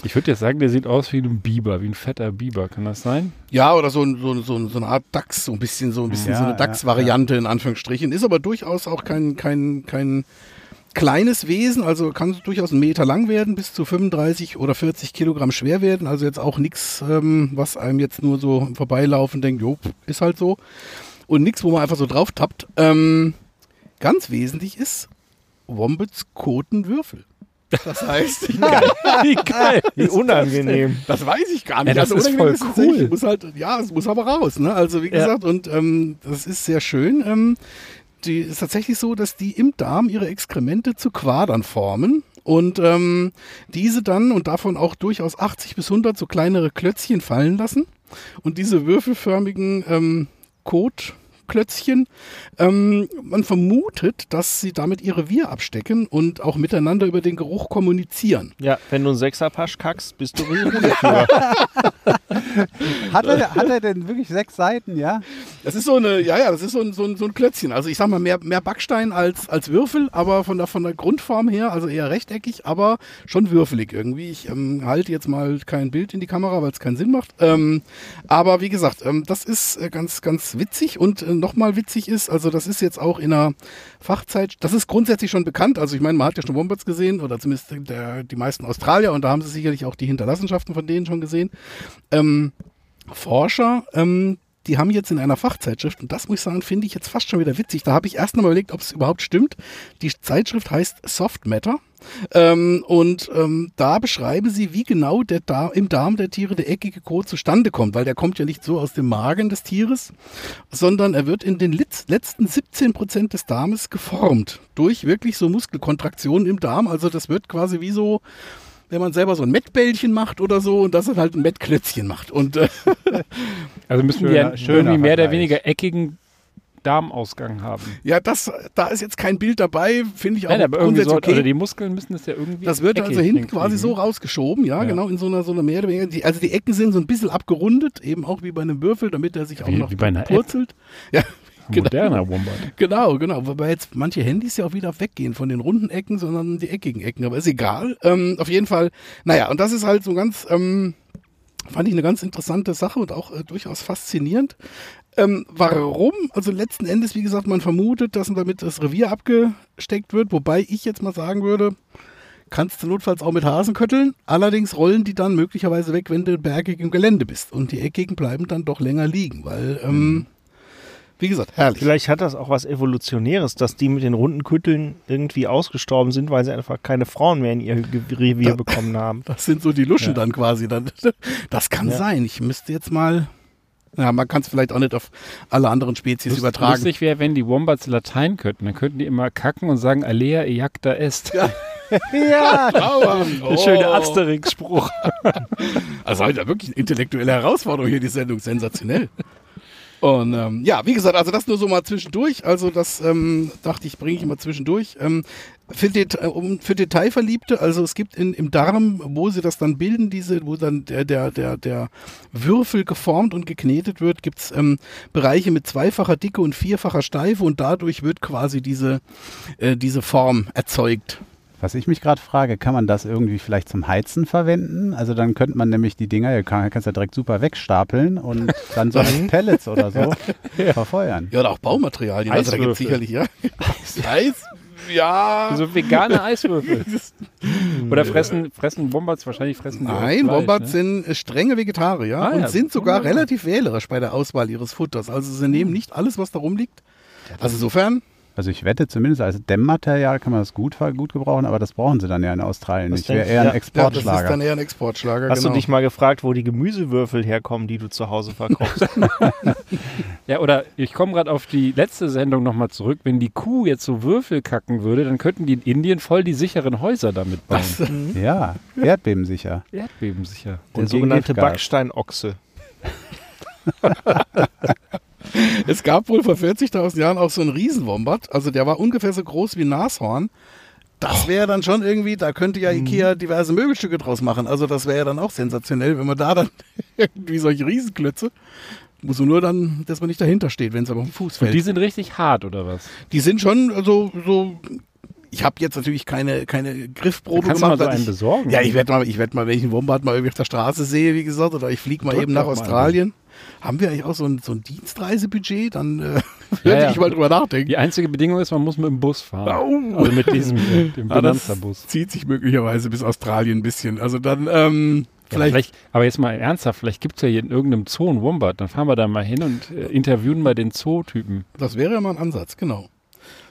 Ich würde jetzt sagen, der sieht aus wie ein Biber, wie ein fetter Biber. Kann das sein? ja, oder so, ein- so, so, so eine Art Dachs, so ein bisschen so ein bisschen Ja, so eine ja, Dachs-Variante in Anführungsstrichen. Ist aber durchaus auch kein, kein, kein kleines Wesen, also kann durchaus einen Meter lang werden, bis zu 35 oder 40 Kilogramm schwer werden. Also jetzt auch nichts, ähm, was einem jetzt nur so Vorbeilaufen denkt, jo, ist halt so. Und nichts, wo man einfach so drauf tappt. Ähm, ganz wesentlich ist, Wombats koten Würfel. Das heißt, Wie geil. Wie unangenehm. das weiß ich gar nicht. Ja, das ist unangenehm voll cool. Muss halt, ja, es muss aber raus. Ne? Also wie Ja. gesagt, und ähm, das ist sehr schön. Ähm, die ist tatsächlich so, dass die im Darm ihre Exkremente zu Quadern formen und ähm, diese dann und davon auch durchaus 80 bis 100 so kleinere Klötzchen fallen lassen und diese würfelförmigen ähm, Kot Klötzchen. Ähm, man vermutet, dass sie damit ihr Revier abstecken und auch miteinander über den Geruch kommunizieren. Ja, wenn du einen Sechserpasch kackst, bist du Rudeführer. Hat er, hat er denn wirklich sechs Seiten, ja? Das ist so eine, ja, ja, das ist so ein, so ein, so ein Klötzchen. Also ich sag mal mehr, mehr Backstein als, als Würfel, aber von der, von der Grundform her, also eher rechteckig, aber schon würfelig irgendwie. Ich ähm, halte jetzt mal kein Bild in die Kamera, weil es keinen Sinn macht. Ähm, aber wie gesagt, ähm, das ist äh, ganz, ganz witzig und äh, nochmal witzig ist, also das ist jetzt auch in einer Fachzeit, das ist grundsätzlich schon bekannt. Also ich meine, man hat ja schon Wombats gesehen oder zumindest der, die meisten Australier und da haben sie sicherlich auch die Hinterlassenschaften von denen schon gesehen. Ähm, Forscher, ähm, die haben jetzt in einer Fachzeitschrift, und das muss ich sagen, finde ich jetzt fast schon wieder witzig. Da habe ich erst noch mal überlegt, ob es überhaupt stimmt. Die Zeitschrift heißt Soft Matter. Ähm, und ähm, da beschreiben sie, wie genau der da im Darm der Tiere der eckige Kot zustande kommt, weil der kommt ja nicht so aus dem Magen des Tieres, sondern er wird in den letzten 17 Prozent des Darmes geformt durch wirklich so Muskelkontraktionen im Darm. Also das wird quasi wie so wenn man selber so ein Mettbällchen macht oder so und das dann halt ein Mettklötzchen macht. Und, äh also müssen wir ja irgendwie mehr oder weniger eckigen Darmausgang haben. Ja, das, da ist jetzt kein Bild dabei, finde ich auch Nein, aber irgendwie so, okay. Oder die Muskeln müssen das ja irgendwie. Das wird also hinten quasi so rausgeschoben, ja, ja, genau, in so einer, so einer mehr oder weniger. Also die Ecken sind so ein bisschen abgerundet, eben auch wie bei einem Würfel, damit er sich wie, auch noch wie bei einer purzelt. App. Ja. Genau. Moderner Wombat. Genau, genau. Wobei jetzt manche Handys ja auch wieder weggehen von den runden Ecken, sondern die eckigen Ecken. Aber ist egal. Ähm, auf jeden Fall, naja, und das ist halt so ganz, ähm, fand ich eine ganz interessante Sache und auch äh, durchaus faszinierend. Ähm, warum? Also letzten Endes, wie gesagt, man vermutet, dass damit das Revier abgesteckt wird, wobei ich jetzt mal sagen würde, kannst du notfalls auch mit Hasen kötteln. Allerdings rollen die dann möglicherweise weg, wenn du bergig im Gelände bist. Und die Eckigen bleiben dann doch länger liegen, weil, ähm, mhm. Wie gesagt, herrlich. Vielleicht hat das auch was Evolutionäres, dass die mit den runden Kütteln irgendwie ausgestorben sind, weil sie einfach keine Frauen mehr in ihr Revier da, bekommen haben. Das sind so die Luschen ja. dann quasi. Das kann ja. sein. Ich müsste jetzt mal ja, man kann es vielleicht auch nicht auf alle anderen Spezies Lust, übertragen. Lustig wäre, wenn die Wombats Latein könnten. Dann könnten die immer kacken und sagen Alea ejacta est. Ja, ja oh. der schöne Asterix-Spruch. also halt wirklich eine intellektuelle Herausforderung hier, die Sendung. Sensationell. Und ähm, ja, wie gesagt, also das nur so mal zwischendurch. Also das ähm, dachte ich, bringe ich immer zwischendurch. Ähm, für, Det äh, für Detailverliebte, also es gibt in, im Darm, wo sie das dann bilden, diese, wo dann der, der, der, der Würfel geformt und geknetet wird, gibt es ähm, Bereiche mit zweifacher Dicke und vierfacher Steife und dadurch wird quasi diese, äh, diese Form erzeugt. Was ich mich gerade frage, kann man das irgendwie vielleicht zum Heizen verwenden? Also dann könnte man nämlich die Dinger, ihr kann, kannst ja direkt super wegstapeln und dann so Pellets oder so ja. verfeuern. Ja, oder auch Baumaterialien. Also da gibt sicherlich, ja. Eis, Eis ja. So vegane Eiswürfel. Oder fressen, fressen Wombats wahrscheinlich fressen Nein, Fleisch, Wombats ne? sind strenge Vegetarier ah, und ja. sind sogar relativ wählerisch bei der Auswahl ihres Futters. Also sie nehmen nicht alles, was da rumliegt. Also insofern also ich wette, zumindest als Dämmmaterial kann man das gut, gut gebrauchen, aber das brauchen sie dann ja in Australien das nicht. Wäre eher ein Exportschlager. Ja, das ist dann eher ein Exportschlager, Hast genau. du dich mal gefragt, wo die Gemüsewürfel herkommen, die du zu Hause verkaufst? ja, oder ich komme gerade auf die letzte Sendung nochmal zurück. Wenn die Kuh jetzt so Würfel kacken würde, dann könnten die in Indien voll die sicheren Häuser damit bauen. Mhm. Ja, erdbebensicher. Erdbebensicher. Der sogenannte Backsteinochse. es gab wohl vor 40.000 Jahren auch so einen Riesenwombat. Also der war ungefähr so groß wie ein Nashorn. Das wäre dann schon irgendwie, da könnte ja mhm. Ikea diverse Möbelstücke draus machen. Also das wäre ja dann auch sensationell, wenn man da dann irgendwie solche Riesenklötze, muss nur dann, dass man nicht dahinter steht, wenn es aber auf dem Fuß fällt. Und die sind richtig hart, oder was? Die sind schon also so ich habe jetzt natürlich keine, keine Griffprobe Kannst gemacht. Du mal so einen besorgen? Ja, ich werde mal, ich werde mal, wenn ich einen Wombat mal irgendwie auf der Straße sehe, wie gesagt, oder ich fliege mal Drück eben nach Australien. Haben wir eigentlich auch so ein, so ein Dienstreisebudget? Dann äh, würde ja, ich mal drüber nachdenken. Die einzige Bedingung ist, man muss mit dem Bus fahren. Oh. Also mit diesem dem ja, Bonanza-Bus. Zieht sich möglicherweise bis Australien ein bisschen. Also dann, ähm, Vielleicht, ja, vielleicht, aber jetzt mal ernsthaft, vielleicht gibt es ja hier in irgendeinem Zoo einen Wombat. Dann fahren wir da mal hin und äh, interviewen mal den Zoo-Typen. Das wäre ja mal ein Ansatz, genau.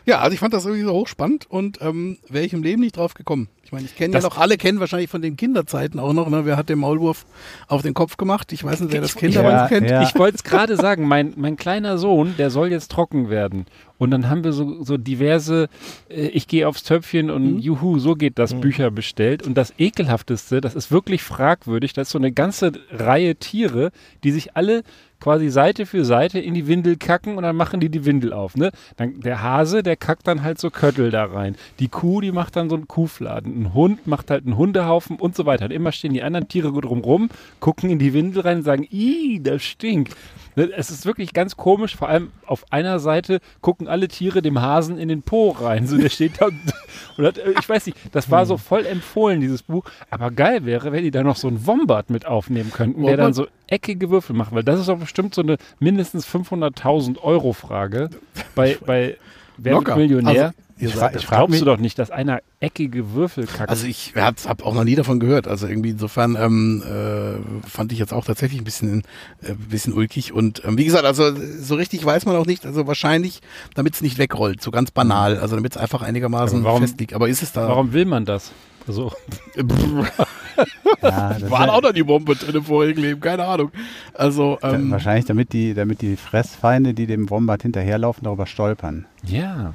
Ja, also ich fand das irgendwie so hochspannend und ähm, wäre ich im Leben nicht drauf gekommen. Ich meine, ich kenne ja noch, alle kennen wahrscheinlich von den Kinderzeiten auch noch, ne? Wer hat den Maulwurf auf den Kopf gemacht? Ich weiß nicht, wer das Kinderband ja, kennt. Ja. Ich wollte es gerade sagen, mein, mein kleiner Sohn, der soll jetzt trocken werden. Und dann haben wir so, so diverse, äh, ich gehe aufs Töpfchen und mhm. juhu, so geht das, mhm. Bücher bestellt. Und das ekelhafteste, das ist wirklich fragwürdig, da ist so eine ganze Reihe Tiere, die sich alle quasi Seite für Seite in die Windel kacken und dann machen die die Windel auf. Ne? Dann der Hase, der kackt dann halt so Köttel da rein. Die Kuh, die macht dann so einen Kuhfladen. Ein Hund macht halt einen Hundehaufen und so weiter. Und immer stehen die anderen Tiere drumrum, gucken in die Windel rein und sagen, ih, das stinkt. Ne, Es ist wirklich ganz komisch, vor allem auf einer Seite gucken alle Tiere dem Hasen in den Po rein. So, der steht da und, hat, äh, ich weiß nicht, das war so voll empfohlen, dieses Buch. Aber geil wäre, wenn die da noch so einen Wombat mit aufnehmen könnten, der dann so eckige Würfel macht, weil das ist doch bestimmt so eine mindestens 500.000 Euro Frage bei, bei Wer wird. Millionär? Also, ihr ich seid- ich glaubst mich- du doch nicht, dass einer eckige Würfel kackt. Also ich habe auch noch nie davon gehört. Also irgendwie insofern ähm, äh, fand ich jetzt auch tatsächlich ein bisschen, äh, bisschen ulkig. Und ähm, wie gesagt, also so richtig weiß man auch nicht. Also wahrscheinlich, damit es nicht wegrollt, so ganz banal. Also damit es einfach einigermaßen warum- fest liegt. Aber ist es da? Warum will man das? Also, Ja, das War ist- auch noch die Bombe drin im vorigen Leben, keine Ahnung. Also da, ähm, wahrscheinlich damit die, damit die Fressfeinde, die dem Wombat hinterherlaufen, darüber stolpern. ja.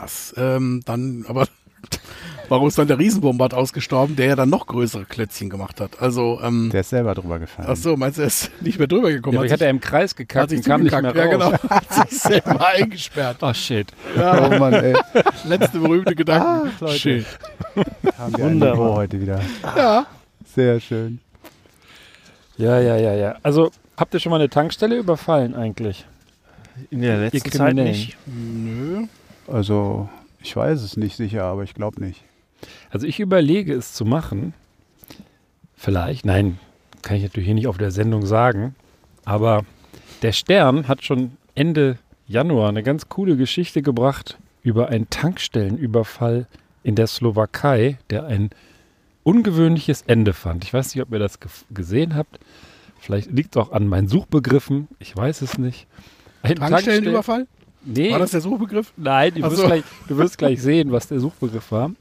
Das ähm, dann, aber warum ist dann der Riesenbombard ausgestorben, der ja dann noch größere Klötzchen gemacht hat? Also, ähm, Der ist selber drüber gefallen. ach so, meinst du, er ist nicht mehr drüber gekommen? ja ich hat hatte im Kreis gekackt hat sich und kam nicht mehr raus. Ja, genau. Hat sich selber eingesperrt. Oh shit. Ja, Oh Mann, ey. letzte berühmte Gedanken. Ach, Leute. Schön. Haben wir ein Wunderbar. Heute wieder. Ja. Sehr schön. Ja, ja, ja, ja. Also, habt ihr schon mal eine Tankstelle überfallen eigentlich? In der letzten Zeit nicht. Nö. Also, ich weiß es nicht sicher, aber ich glaube nicht. Also ich überlege es zu machen. Vielleicht, nein, kann ich natürlich hier nicht auf der Sendung sagen. Aber der Stern hat schon Ende Januar eine ganz coole Geschichte gebracht über einen Tankstellenüberfall in der Slowakei, der ein ungewöhnliches Ende fand. Ich weiß nicht, ob ihr das ge gesehen habt. Vielleicht liegt es auch an meinen Suchbegriffen. Ich weiß es nicht. Ein Tankstellenüberfall? Nee, War das der Suchbegriff? Nein, du wirst, so. gleich, du wirst gleich sehen, was der Suchbegriff war.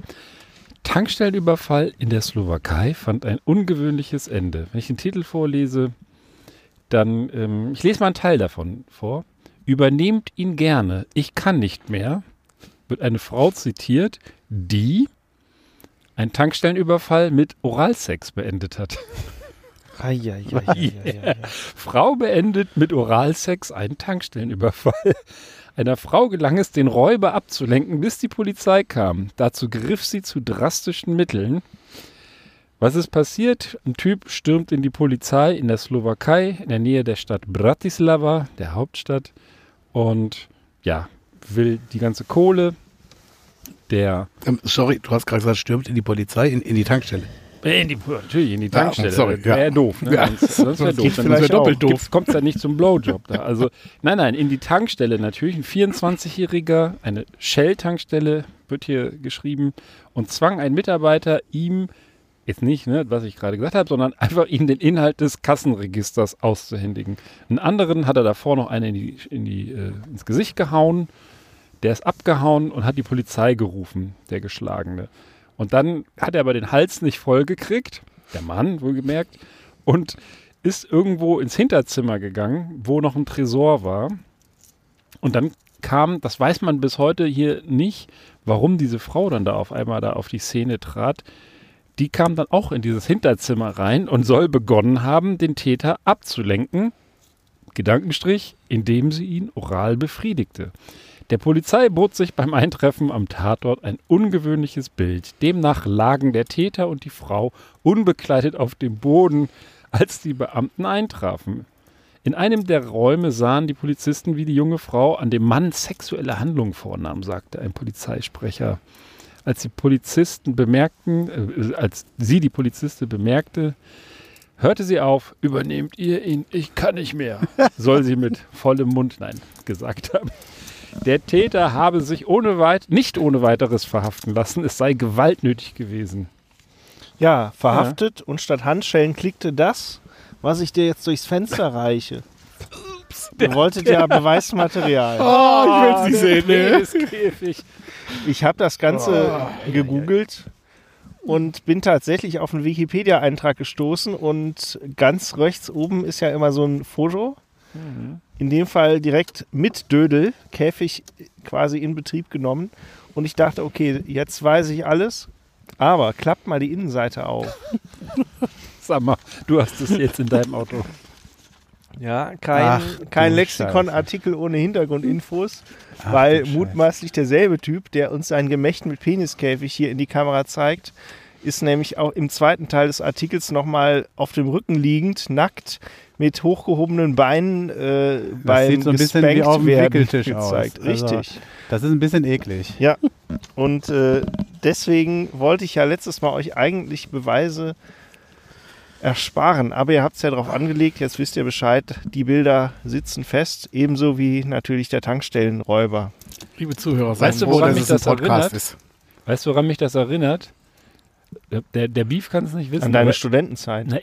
Tankstellenüberfall in der Slowakei fand ein ungewöhnliches Ende. Wenn ich den Titel vorlese, dann, ähm, ich lese mal einen Teil davon vor. Übernehmt ihn gerne, ich kann nicht mehr, wird eine Frau zitiert, die einen Tankstellenüberfall mit Oralsex beendet hat. Eieieiei. Frau beendet mit Oralsex einen Tankstellenüberfall. Einer Frau gelang es, den Räuber abzulenken, bis die Polizei kam. Dazu griff sie zu drastischen Mitteln. Was ist passiert? Ein Typ stürmt in die Polizei in der Slowakei, in der Nähe der Stadt Bratislava, der Hauptstadt, und ja, will die ganze Kohle. Der Ähm, sorry, du hast gerade gesagt, stürmt in die Polizei, in, in die Tankstelle. Äh, In die, natürlich, in die Ja, Tankstelle. sorry, Wäre ja. ja doof. Ne? Ja. Sonst, sonst wäre doof. Dann vielleicht wär doppelt doof. Kommt es dann nicht zum Blowjob da. Also, nein, nein, in die Tankstelle natürlich. Ein 24-Jähriger, eine Shell-Tankstelle wird hier geschrieben und zwang einen Mitarbeiter ihm, jetzt nicht, ne, was ich gerade gesagt habe, sondern einfach ihm den Inhalt des Kassenregisters auszuhändigen. Einen anderen hat er davor noch einen in die, in die, äh, ins Gesicht gehauen. Der ist abgehauen und hat die Polizei gerufen, der Geschlagene. Und dann hat er aber den Hals nicht voll gekriegt, der Mann wohlgemerkt, und ist irgendwo ins Hinterzimmer gegangen, wo noch ein Tresor war. Und dann kam, das weiß man bis heute hier nicht, warum diese Frau dann da auf einmal da auf die Szene trat. Die kam dann auch in dieses Hinterzimmer rein und soll begonnen haben, den Täter abzulenken. Gedankenstrich, indem sie ihn oral befriedigte. Der Polizei bot sich beim Eintreffen am Tatort ein ungewöhnliches Bild. Demnach lagen der Täter und die Frau unbekleidet auf dem Boden, als die Beamten eintrafen. In einem der Räume sahen die Polizisten, wie die junge Frau an dem Mann sexuelle Handlungen vornahm, sagte ein Polizeisprecher. Als die Polizisten bemerkten, äh, als sie die Polizistin bemerkte, hörte sie auf, übernehmt ihr ihn, ich kann nicht mehr, soll sie mit vollem Mund nein gesagt haben. Der Täter habe sich ohne weit, nicht ohne weiteres verhaften lassen, es sei Gewalt nötig gewesen. Ja, verhaftet und statt Handschellen klickte das, was ich dir jetzt durchs Fenster reiche. Du wolltet ja Beweismaterial. Oh, ich will sie sehen. Ne? Peniskäfig. Ich habe das Ganze gegoogelt und bin tatsächlich auf einen Wikipedia-Eintrag gestoßen und ganz rechts oben ist ja immer so ein Foto. In dem Fall direkt mit Dödel, Käfig quasi in Betrieb genommen. Und ich dachte, okay, jetzt weiß ich alles. Aber klappt mal die Innenseite auf. Sag mal, du hast es jetzt in deinem Auto. Ja, kein, Ach, kein Lexikon-Artikel ohne Hintergrundinfos, Ach, weil mutmaßlich derselbe Typ, der uns sein Gemächt mit Peniskäfig hier in die Kamera zeigt, ist nämlich auch im zweiten Teil des Artikels nochmal auf dem Rücken liegend, nackt, mit hochgehobenen Beinen äh, beim sieht so ein bisschen wie auf dem Wickeltisch aus. gezeigt. Also- Richtig. Das ist ein bisschen eklig. Ja, und äh, deswegen wollte ich ja letztes Mal euch eigentlich Beweise ersparen. Aber ihr habt es ja darauf angelegt, jetzt wisst ihr Bescheid, die Bilder sitzen fest, ebenso wie natürlich der Tankstellenräuber. Liebe Zuhörer, Weißt du, woran dass mich es ein das Podcast erinnert? ist. Weißt du, woran mich das erinnert? Der- Der, der Beef kann es nicht wissen. An deine Studentenzeit. Nein.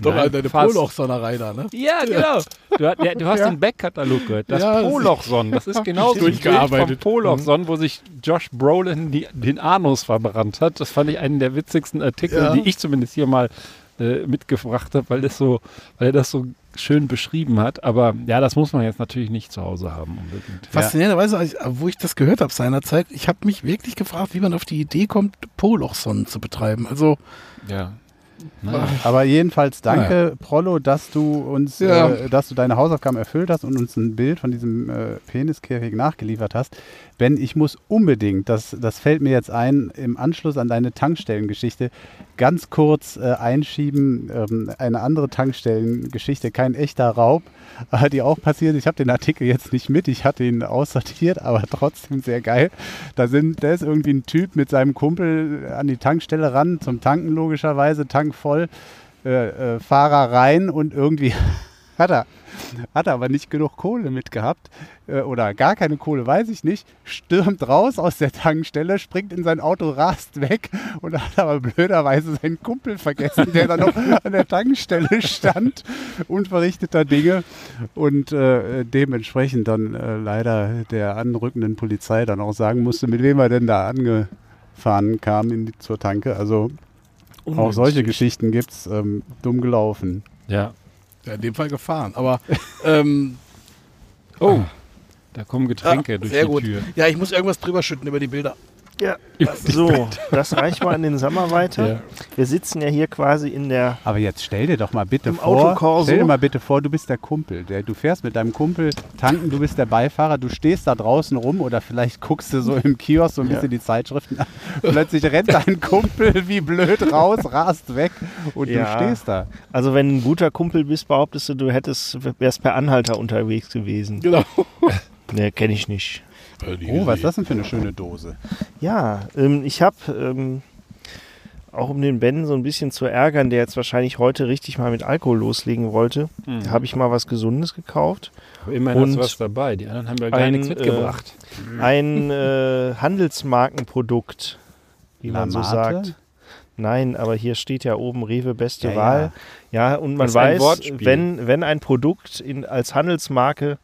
Doch, Nein, deine fast. Poloch-Sonnerei da, ne? Ja, genau. Du, der, du hast Ja. den Backkatalog gehört. Das Ja, das- Polochson. Das ist genauso ein Bild vom durchgearbeitet. Polochson, wo sich Josh Brolin die, den Anus verbrannt hat. Das fand ich einen der witzigsten Artikel, Ja. die ich zumindest hier mal äh, mitgebracht habe, weil, das so, weil er das so schön beschrieben hat. Aber ja, das muss man jetzt natürlich nicht zu Hause haben unbedingt. Faszinierenderweise, wo ich das gehört habe seinerzeit, ich habe mich wirklich gefragt, wie man auf die Idee kommt, Polochsonnen zu betreiben. Also, Ja. Naja. Aber jedenfalls danke, Prollo, dass du uns, Ja. äh, dass du deine Hausaufgaben erfüllt hast und uns ein Bild von diesem äh, Peniskäfig nachgeliefert hast. Ben, ich muss unbedingt, das, das fällt mir jetzt ein, im Anschluss an deine Tankstellengeschichte, ganz kurz äh, einschieben, ähm, eine andere Tankstellengeschichte, kein echter Raub, äh, die auch passiert. Ich habe den Artikel jetzt nicht mit, ich hatte ihn aussortiert, aber trotzdem sehr geil. Da, sind, da ist irgendwie ein Typ mit seinem Kumpel an die Tankstelle ran, zum Tanken logischerweise, Tank voll, äh, äh, Fahrer rein und irgendwie hat er, hat er aber nicht genug Kohle mitgehabt äh, oder gar keine Kohle, weiß ich nicht, stürmt raus aus der Tankstelle, springt in sein Auto, rast weg und hat aber blöderweise seinen Kumpel vergessen, der dann noch an der Tankstelle stand, unverrichteter Dinge und äh, dementsprechend dann äh, leider der anrückenden Polizei dann auch sagen musste, mit wem er denn da angefahren kam in die, zur Tanke. Also auch solche Geschichten gibt es, ähm, dumm gelaufen. ja. Ja, in dem Fall gefahren. Aber, ähm, Oh, da kommen Getränke ja, durch die gut. Tür. Ja, ich muss irgendwas drüber schütten über die Bilder. Ja, so, das reicht mal an den Sommer weiter. Ja. Wir sitzen ja hier quasi in der Aber jetzt stell dir doch mal bitte vor, Autokorso? stell dir mal bitte vor, du bist der Kumpel. Der, du fährst mit deinem Kumpel tanken, du bist der Beifahrer, du stehst da draußen rum oder vielleicht guckst du so im Kiosk so ein bisschen die Zeitschriften an. Plötzlich rennt dein Kumpel wie blöd raus, rast weg und Ja. du stehst da. Also wenn du ein guter Kumpel bist, behauptest du, du hättest, wärst per Anhalter unterwegs gewesen. Genau. Ne, kenne ich nicht. Oh, was ist das denn für eine schöne Dose? Ja, ähm, ich habe, ähm, auch um den Ben so ein bisschen zu ärgern, der jetzt wahrscheinlich heute richtig mal mit Alkohol loslegen wollte, Mhm. habe ich mal was Gesundes gekauft. Aber immerhin hast Und du was dabei. Die anderen haben ja gar ein, nichts mitgebracht. Ein äh, Handelsmarkenprodukt, wie man so sagt. Nein, aber hier steht ja oben Rewe beste Ja, Wahl. Ja, und man weiß, wenn, wenn ein Produkt in, als Handelsmarke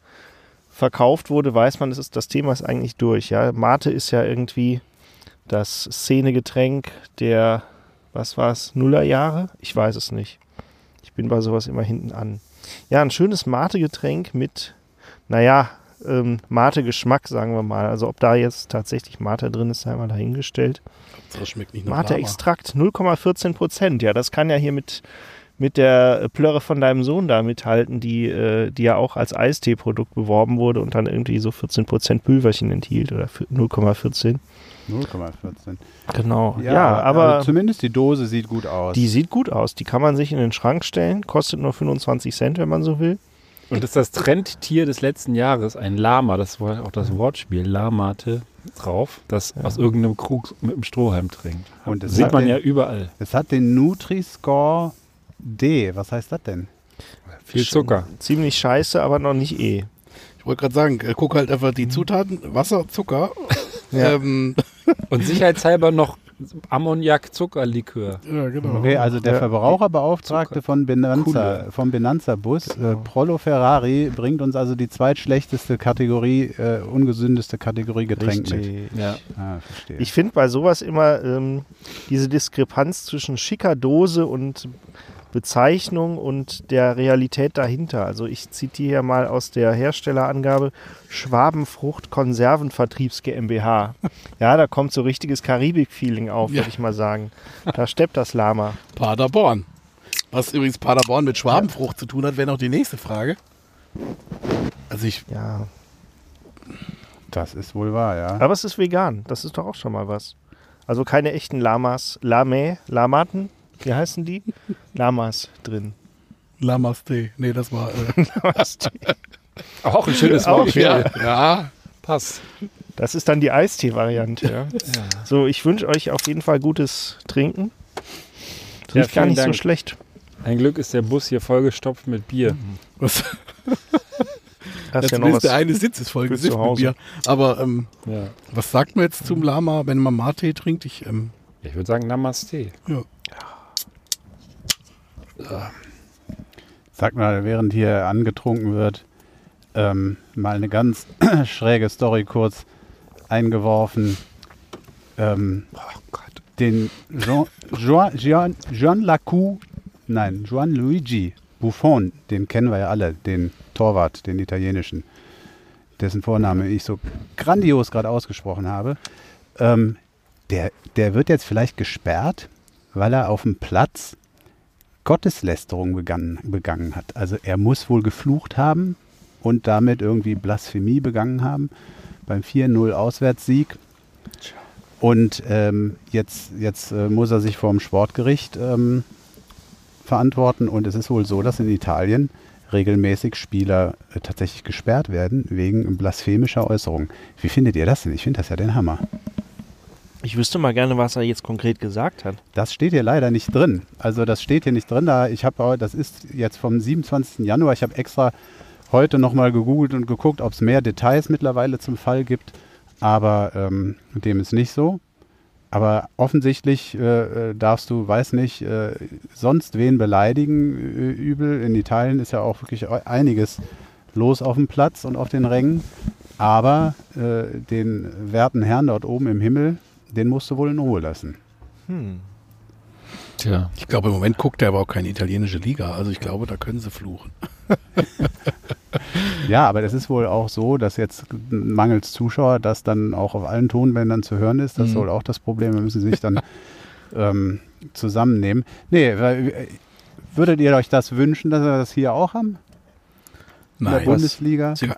verkauft wurde, weiß man, das, ist, das Thema ist eigentlich durch. Ja? Mate ist ja irgendwie das Szenegetränk der, was war es, Nullerjahre? Ich weiß es nicht. Ich bin bei sowas immer hinten an. Ja, ein schönes Mate-Getränk mit, naja, ähm, Mate-Geschmack, sagen wir mal. Also ob da jetzt tatsächlich Mate drin ist, sei mal dahingestellt. Das schmeckt nicht nach. Mate-Extrakt 0,14 Prozent. Ja, das kann ja hier mit, mit der Plörre von deinem Sohn da mithalten, die, äh, die ja auch als Eistee-Produkt beworben wurde und dann irgendwie so 14 Prozent Pülverchen enthielt oder für 0,14. 0,14. Genau. Ja, aber also zumindest die Dose sieht gut aus. die sieht gut aus. Die kann man sich in den Schrank stellen. Kostet nur 25 Cent, wenn man so will. Und das ist das Trendtier des letzten Jahres, ein Lama. Das war auch das Wortspiel, Lamate drauf, das aus irgendeinem Krug mit dem Strohhalm trinkt. Und es Sieht man den- ja überall. es hat den Nutri-Score D. Was heißt das denn? Viel Zucker. Ziemlich scheiße, aber noch nicht eh. Ich wollte gerade sagen, äh, guck halt einfach die Zutaten, Wasser, Zucker. Ähm, Und sicherheitshalber noch Ammoniak-Zuckerlikör. ja, genau. Okay, also der Ja. Verbraucherbeauftragte von Benanza, vom Benanza-Bus, äh, Prollo Ferrari, bringt uns also die zweitschlechteste Kategorie, äh, ungesündeste Kategorie Getränk mit. Richtig. Ja. Ah, verstehe. Ich finde bei sowas immer ähm, diese Diskrepanz zwischen schicker Dose und Bezeichnung und der Realität dahinter. Also ich zitiere hier mal aus der Herstellerangabe Schwabenfrucht Konservenvertriebs GmbH. Ja, da kommt so richtiges Karibik-Feeling auf, Ja. würde ich mal sagen. Da steppt das Lama. Paderborn. Was übrigens Paderborn mit Schwabenfrucht zu tun hat, wäre noch die nächste Frage. Also ich, Ja. Das ist wohl wahr, ja. Aber es ist vegan. Das ist doch auch schon mal was. Also keine echten Lamas. Lame, Lamaten? Wie heißen die? Lamas drin. Lamaste. Nee, das war. Äh, Lamas. Auch ein schönes Wort. ja. ja. Passt. Das ist dann die Eistee-Variante. Ja. So, ich wünsche euch auf jeden Fall gutes Trinken. Ja, Riecht gar nicht so Dank. schlecht. Ein Glück ist der Bus hier vollgestopft mit Bier. was, Hast ja noch was. der eine Sitz ist voll für gesifft zu mit. Bier. Aber ähm, Ja. was sagt man jetzt zum Lama, wenn man Mate trinkt? Ich, ähm, Ich würde sagen Namaste. ja. Sag mal, während hier angetrunken wird, ähm, mal eine ganz schräge Story kurz eingeworfen. Ähm, Den Jean, Jean, Jean, Jean Lacou, nein, Juan Luigi Buffon, den kennen wir ja alle, den Torwart, den italienischen, dessen Vorname ich so grandios gerade ausgesprochen habe. Ähm, der, der wird jetzt vielleicht gesperrt, weil er auf dem Platz Gotteslästerung begangen, begangen hat. Also er muss wohl geflucht haben und damit irgendwie Blasphemie begangen haben beim 4-0 Auswärtssieg. Und ähm, jetzt, jetzt äh, muss er sich vor dem Sportgericht ähm, verantworten. Und es ist wohl so, dass in Italien regelmäßig Spieler äh, tatsächlich gesperrt werden wegen blasphemischer Äußerungen. Wie findet ihr das denn? Ich finde das ja den Hammer. Ich wüsste mal gerne, was er jetzt konkret gesagt hat. Das steht hier leider nicht drin. Also das steht hier nicht drin. Da ich habe, das ist jetzt vom 27. Januar. Ich habe extra heute nochmal gegoogelt und geguckt, ob es mehr Details mittlerweile zum Fall gibt. Aber ähm, dem ist nicht so. Aber offensichtlich äh, äh, darfst du, weiß nicht, äh, sonst wen beleidigen äh, übel. In Italien ist ja auch wirklich einiges los auf dem Platz und auf den Rängen. Aber äh, den werten Herrn dort oben im Himmel, den musst du wohl in Ruhe lassen. Hm. Tja. Ich glaube, im Moment guckt er aber auch keine italienische Liga. Also ich glaube, da können sie fluchen. Ja, aber das ist wohl auch so, dass jetzt mangels Zuschauer das dann auch auf allen Tonbändern zu hören ist. Das ist Mhm. wohl auch das Problem. Wir müssen sich dann ähm, zusammennehmen. Nee, weil, äh, würdet ihr euch das wünschen, dass wir das hier auch haben? In der Nein. Bundesliga? Sie-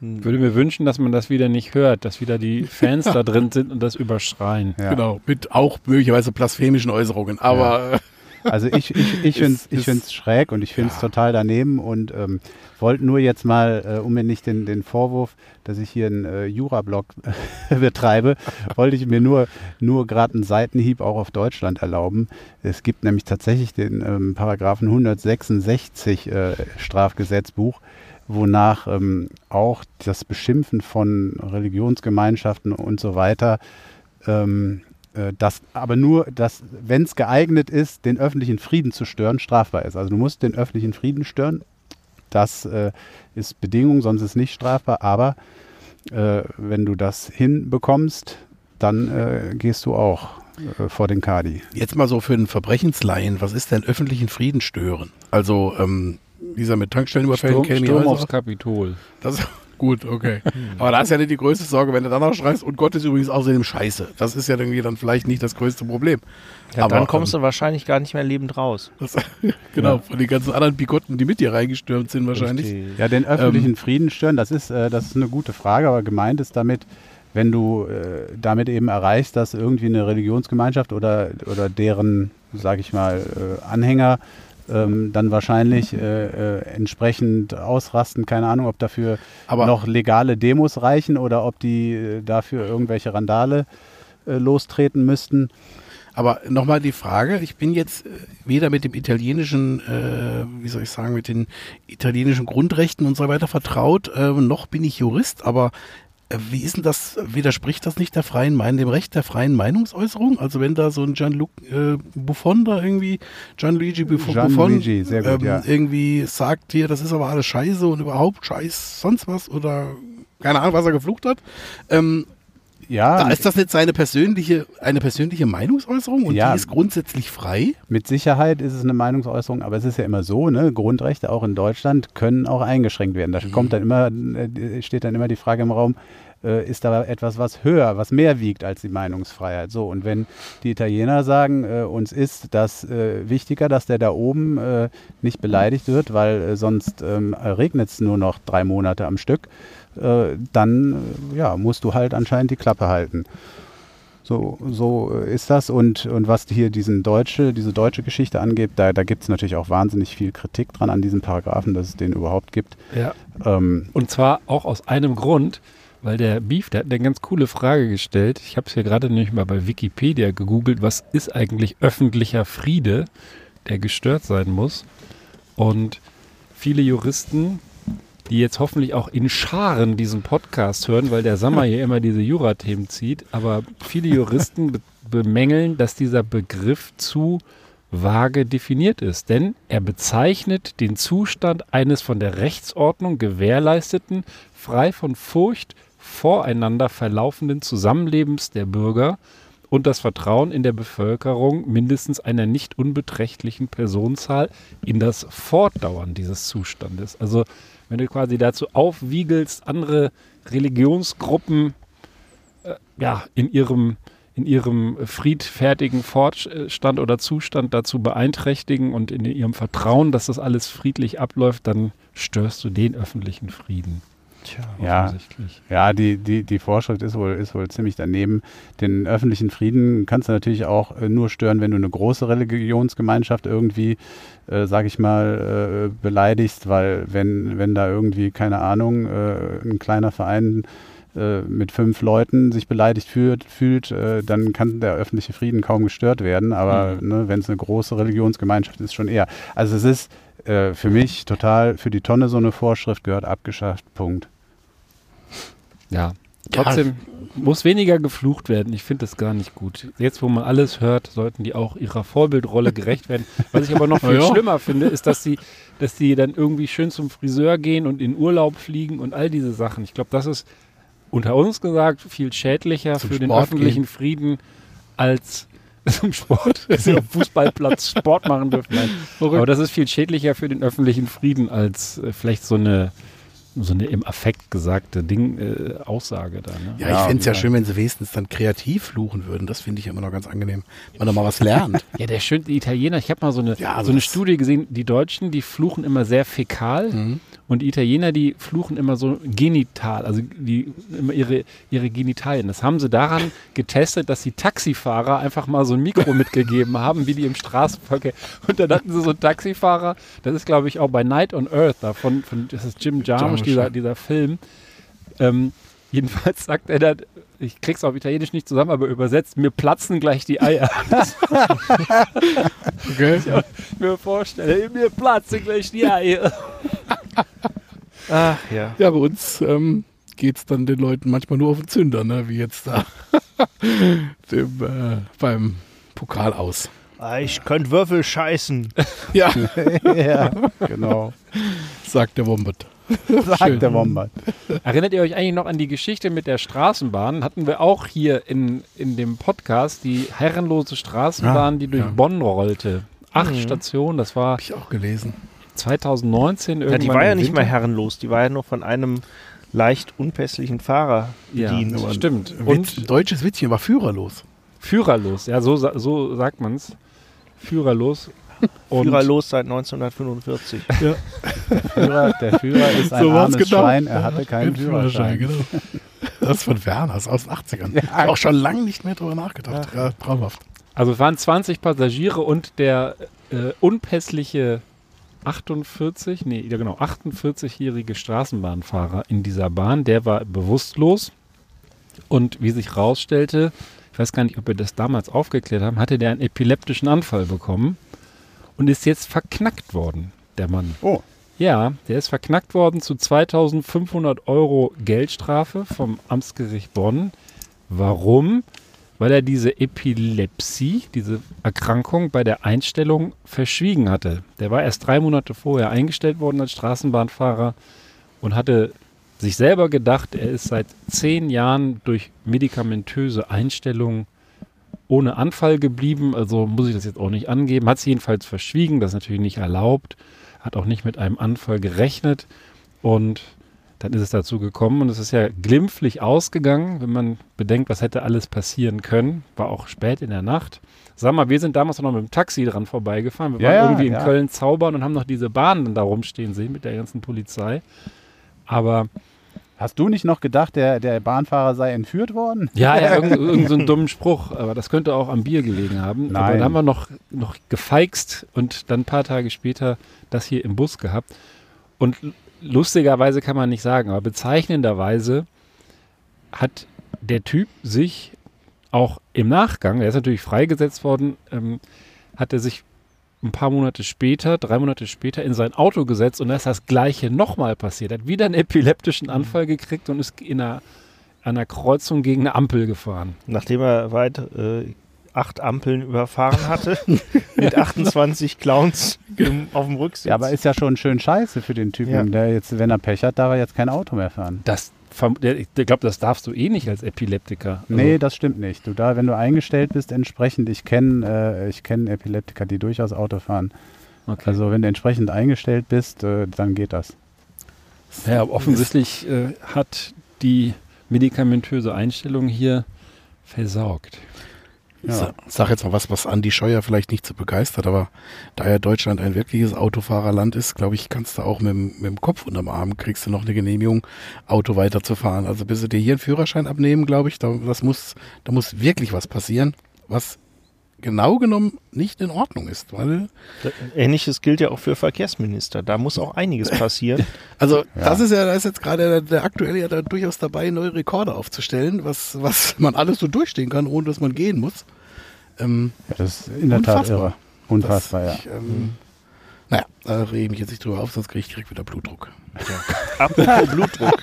Ich würde mir wünschen, dass man das wieder nicht hört, dass wieder die Fans da drin sind und das überschreien. Ja. Genau, mit auch möglicherweise blasphemischen Äußerungen. Aber äh, Also ich, ich, ich finde es ich find's schräg und ich finde es Ja. total daneben und ähm, wollte nur jetzt mal, äh, um mir nicht den, den Vorwurf, dass ich hier einen äh, Jura-Blog betreibe, wollte ich mir nur, nur gerade einen Seitenhieb auch auf Deutschland erlauben. Es gibt nämlich tatsächlich den ähm, Paragraphen 166 äh, Strafgesetzbuch, wonach ähm, auch das Beschimpfen von Religionsgemeinschaften und so weiter ähm, äh, das aber nur, dass, wenn es geeignet ist, den öffentlichen Frieden zu stören, strafbar ist. Also du musst den öffentlichen Frieden stören. Das äh, ist Bedingung, sonst ist nicht strafbar. Aber äh, wenn du das hinbekommst, dann äh, gehst du auch äh, vor den Kadi. jetzt mal so für einen Verbrechensleien, was ist denn öffentlichen Frieden stören? Also ähm, dieser mit Tankstellenüberfällen Sturm, käme Sturm ja aufs Kapitol. das Gut, okay. Aber da ist ja nicht die größte Sorge, wenn du dann noch schreist, und Gott ist übrigens außerdem scheiße. Das ist ja irgendwie dann vielleicht nicht das größte Problem. Ja, Aber, dann kommst ähm, du wahrscheinlich gar nicht mehr lebend raus. Das, genau, von den ganzen anderen Bigotten, die mit dir reingestürmt sind wahrscheinlich. Richtig. Ja, den öffentlichen Frieden stören, das ist, äh, das ist eine gute Frage, aber gemeint ist damit, wenn du äh, damit eben erreichst, dass irgendwie eine Religionsgemeinschaft oder, oder deren, sag ich mal, äh, Anhänger ähm, dann wahrscheinlich äh, äh, entsprechend ausrasten. Keine Ahnung, ob dafür Aber- noch legale Demos reichen oder ob die äh, dafür irgendwelche Randale äh, lostreten müssten. Aber nochmal die Frage, ich bin jetzt äh, weder mit dem italienischen, äh, wie soll ich sagen, mit den italienischen Grundrechten und so weiter vertraut, äh, noch bin ich Jurist, aber wie ist denn das, widerspricht das nicht der freien Meinung, dem Recht der freien Meinungsäußerung? Also wenn da so ein Gianluc äh, Buffon da irgendwie, Gianluigi Buffon, Gianluigi, sehr gut, ähm, ja. irgendwie sagt hier, das ist aber alles scheiße und überhaupt scheiß sonst was oder keine Ahnung, was er geflucht hat. Ähm, ja, Da ist das nicht seine persönliche, eine persönliche Meinungsäußerung und Ja. die ist grundsätzlich frei? Mit Sicherheit ist es eine Meinungsäußerung, aber es ist ja immer so, ne? Grundrechte auch in Deutschland können auch eingeschränkt werden. Da kommt dann immer, äh, steht dann immer die Frage im Raum, äh, ist da etwas, was höher, was mehr wiegt als die Meinungsfreiheit? So, und wenn die Italiener sagen, äh, uns ist das äh, wichtiger, dass der da oben äh, nicht beleidigt wird, weil äh, sonst ähm, regnet es nur noch drei Monate am Stück, äh, dann äh, ja, musst du halt anscheinend die Klappe halten. So, so äh, ist das. Und, und was hier diesen deutsche, diese deutsche Geschichte angeht, da, da gibt es natürlich auch wahnsinnig viel Kritik dran an diesen Paragraphen, dass es den überhaupt gibt. Ja. Ähm, Und zwar auch aus einem Grund, weil der Beef, der hat eine ganz coole Frage gestellt. Ich habe es hier gerade nämlich mal bei Wikipedia gegoogelt, was ist eigentlich öffentlicher Friede, der gestört sein muss. Und viele Juristen, die jetzt hoffentlich auch in Scharen diesen Podcast hören, weil der Sommer hier immer diese Jurathemen zieht, aber viele Juristen be bemängeln, dass dieser Begriff zu vage definiert ist, denn er bezeichnet den Zustand eines von der Rechtsordnung gewährleisteten, frei von Furcht voreinander verlaufenden Zusammenlebens der Bürger und das Vertrauen in der Bevölkerung mindestens einer nicht unbeträchtlichen Personenzahl in das Fortdauern dieses Zustandes. Also wenn du quasi dazu aufwiegelst, andere Religionsgruppen äh, ja, in ihrem in ihrem friedfertigen Fortstand oder Zustand dazu beeinträchtigen und in ihrem Vertrauen, dass das alles friedlich abläuft, dann störst du den öffentlichen Frieden. Tja, Ja. offensichtlich. Ja, die, die, die Vorschrift ist wohl, ist wohl ziemlich daneben. Den öffentlichen Frieden kannst du natürlich auch äh, nur stören, wenn du eine große Religionsgemeinschaft irgendwie, äh, sag ich mal, äh, beleidigst, weil wenn, wenn da irgendwie, keine Ahnung, äh, ein kleiner Verein äh, mit fünf Leuten sich beleidigt fühlt, fühlt äh, dann kann der öffentliche Frieden kaum gestört werden. Aber ne, wenn es eine große Religionsgemeinschaft ist, schon eher. Also es ist äh, für mich total für die Tonne so eine Vorschrift gehört abgeschafft. Punkt. Ja, trotzdem muss weniger geflucht werden. Ich finde das gar nicht gut. Jetzt, wo man alles hört, sollten die auch ihrer Vorbildrolle gerecht werden. Was ich aber noch viel Ja. schlimmer finde, ist, dass sie, dass die dann irgendwie schön zum Friseur gehen und in Urlaub fliegen und all diese Sachen. Ich glaube, das ist unter uns gesagt viel schädlicher Zum für den Sport öffentlichen Frieden als zum Sport, dass sie auf Fußballplatz Sport machen dürfen. Nein. Aber das ist viel schädlicher für den öffentlichen Frieden als äh, vielleicht so eine so eine im Affekt gesagte Ding, äh, Aussage da. Ne? Ja, Ja, ich fände es ja ja. schön, wenn sie wenigstens dann kreativ fluchen würden. Das finde ich immer noch ganz angenehm. Wenn man da mal was lernt. Ja, der schöne Italiener, ich habe mal so eine, Ja, also so eine Studie gesehen, die Deutschen, die fluchen immer sehr fäkal Mhm. Und die Italiener, die fluchen immer so genital, also die immer ihre, ihre Genitalien. Das haben sie daran getestet, dass die Taxifahrer einfach mal so ein Mikro mitgegeben haben, wie die im Straßenverkehr. Und dann hatten sie so einen Taxifahrer, das ist glaube ich auch bei Night on Earth, da von, von das ist Jim Jarmusch, dieser, dieser Film. Ähm, jedenfalls sagt er dann, ich krieg's auf Italienisch nicht zusammen, aber übersetzt, mir platzen gleich die Eier. Okay. mir vorstelle, mir platzen gleich die Eier. Ach ja. Ja, bei uns ähm, geht es dann den Leuten manchmal nur auf den Zünder, ne? wie jetzt da dem, äh, beim Pokal aus. Ah, Ich könnte Würfel scheißen. Ja, ja, genau. Sagt der Wombat. Sagt der Wombat. Erinnert ihr euch eigentlich noch an die Geschichte mit der Straßenbahn? Hatten wir auch hier in, in dem Podcast die herrenlose Straßenbahn, Ja, die durch ja. Bonn rollte. Acht Mhm. Stationen, das war Habe ich auch gelesen. 2019 irgendwann. Ja, die war ja nicht Winter. mehr herrenlos, die war ja nur von einem leicht unpässlichen Fahrer Ja, bedient. aber stimmt. Witz, Und deutsches Witzchen war führerlos. führerlos, ja, so, so sagt man es. Führerlos. Und Führerlos seit 1945. Führer, der Führer ist ein So armes genau. Schwein, er hatte keinen Ein Führerschein, Führerschein. genau. Das ist von Werner, ist aus den 80ern. Ich hab auch schon lange nicht mehr drüber nachgedacht. Ja, traumhaft. Also es waren 20 Passagiere und der äh, unpässliche 48, nee, ja genau, 48-jährige Straßenbahnfahrer in dieser Bahn, der war bewusstlos und wie sich rausstellte, ich weiß gar nicht, ob wir das damals aufgeklärt haben, hatte der einen epileptischen Anfall bekommen und ist jetzt verknackt worden, der Mann. Oh. Ja, der ist verknackt worden zu 2500 Euro Geldstrafe vom Amtsgericht Bonn. Warum? Weil er diese Epilepsie, diese Erkrankung bei der Einstellung verschwiegen hatte. Der war erst drei Monate vorher eingestellt worden als Straßenbahnfahrer und hatte sich selber gedacht, er ist seit zehn Jahren durch medikamentöse Einstellungen ohne Anfall geblieben. Also muss ich das jetzt auch nicht angeben. Hat es jedenfalls verschwiegen, das ist natürlich nicht erlaubt. Hat auch nicht mit einem Anfall gerechnet. Und dann ist es dazu gekommen und es ist ja glimpflich ausgegangen, wenn man bedenkt, was hätte alles passieren können. War auch spät in der Nacht. Sag mal, wir sind damals noch mit dem Taxi dran vorbeigefahren. Wir Ja, waren irgendwie in ja. Köln zaubern und haben noch diese Bahnen da rumstehen sehen mit der ganzen Polizei. Aber Hast du nicht noch gedacht, der, der Bahnfahrer sei entführt worden? ja, ja irgend, irgend so einen dummen Spruch, aber das könnte auch am Bier gelegen haben. Aber Nein. da haben wir noch, noch gefeixt und dann ein paar Tage später das hier im Bus gehabt. Und lustigerweise kann man nicht sagen, aber bezeichnenderweise hat der Typ sich auch im Nachgang, er ist natürlich freigesetzt worden, ähm, hat er sich ein paar Monate später, drei Monate später in sein Auto gesetzt und da ist das Gleiche nochmal passiert. Er hat wieder einen epileptischen Anfall gekriegt und ist in einer, einer Kreuzung gegen eine Ampel gefahren. Nachdem er weit äh, acht Ampeln überfahren hatte, mit 28 Clowns im, auf dem Rücksitz. Ja, aber ist ja schon schön scheiße für den Typen, Ja. der jetzt, wenn er Pech hat, darf er jetzt kein Auto mehr fahren. Das, ich glaube, das darfst du eh nicht als Epileptiker. Also, Nee, das stimmt nicht. Du da, wenn du eingestellt bist, entsprechend, ich kenne äh, ich kenn Epileptiker, die durchaus Auto fahren. okay. Also wenn du entsprechend eingestellt bist, äh, dann geht das. Ja, offensichtlich äh, hat die medikamentöse Einstellung hier versaugt. Ich sa- sag jetzt mal was, was Andi Scheuer vielleicht nicht so begeistert, aber da ja Deutschland ein wirkliches Autofahrerland ist, glaube ich, kannst du auch mit, dem- mit dem Kopf unterm Arm, kriegst du noch eine Genehmigung, Auto weiterzufahren. Also bis sie dir hier einen Führerschein abnehmen, glaube ich, da, das muss, da muss wirklich was passieren, was genau genommen nicht in Ordnung ist, weil Ähnliches gilt ja auch für Verkehrsminister. Da muss auch einiges passieren. Also das ist ja, da ist jetzt gerade der, der aktuelle ja da durchaus dabei, neue Rekorde aufzustellen, was, was man alles so durchstehen kann, ohne dass man gehen muss. Ähm, Ja, das ist in der Tat Unfassbar. irre. Unfassbar, ja. ich, ähm, Naja, da rege ich mich jetzt nicht drüber auf, sonst kriege ich direkt wieder Blutdruck. Apropos Blutdruck.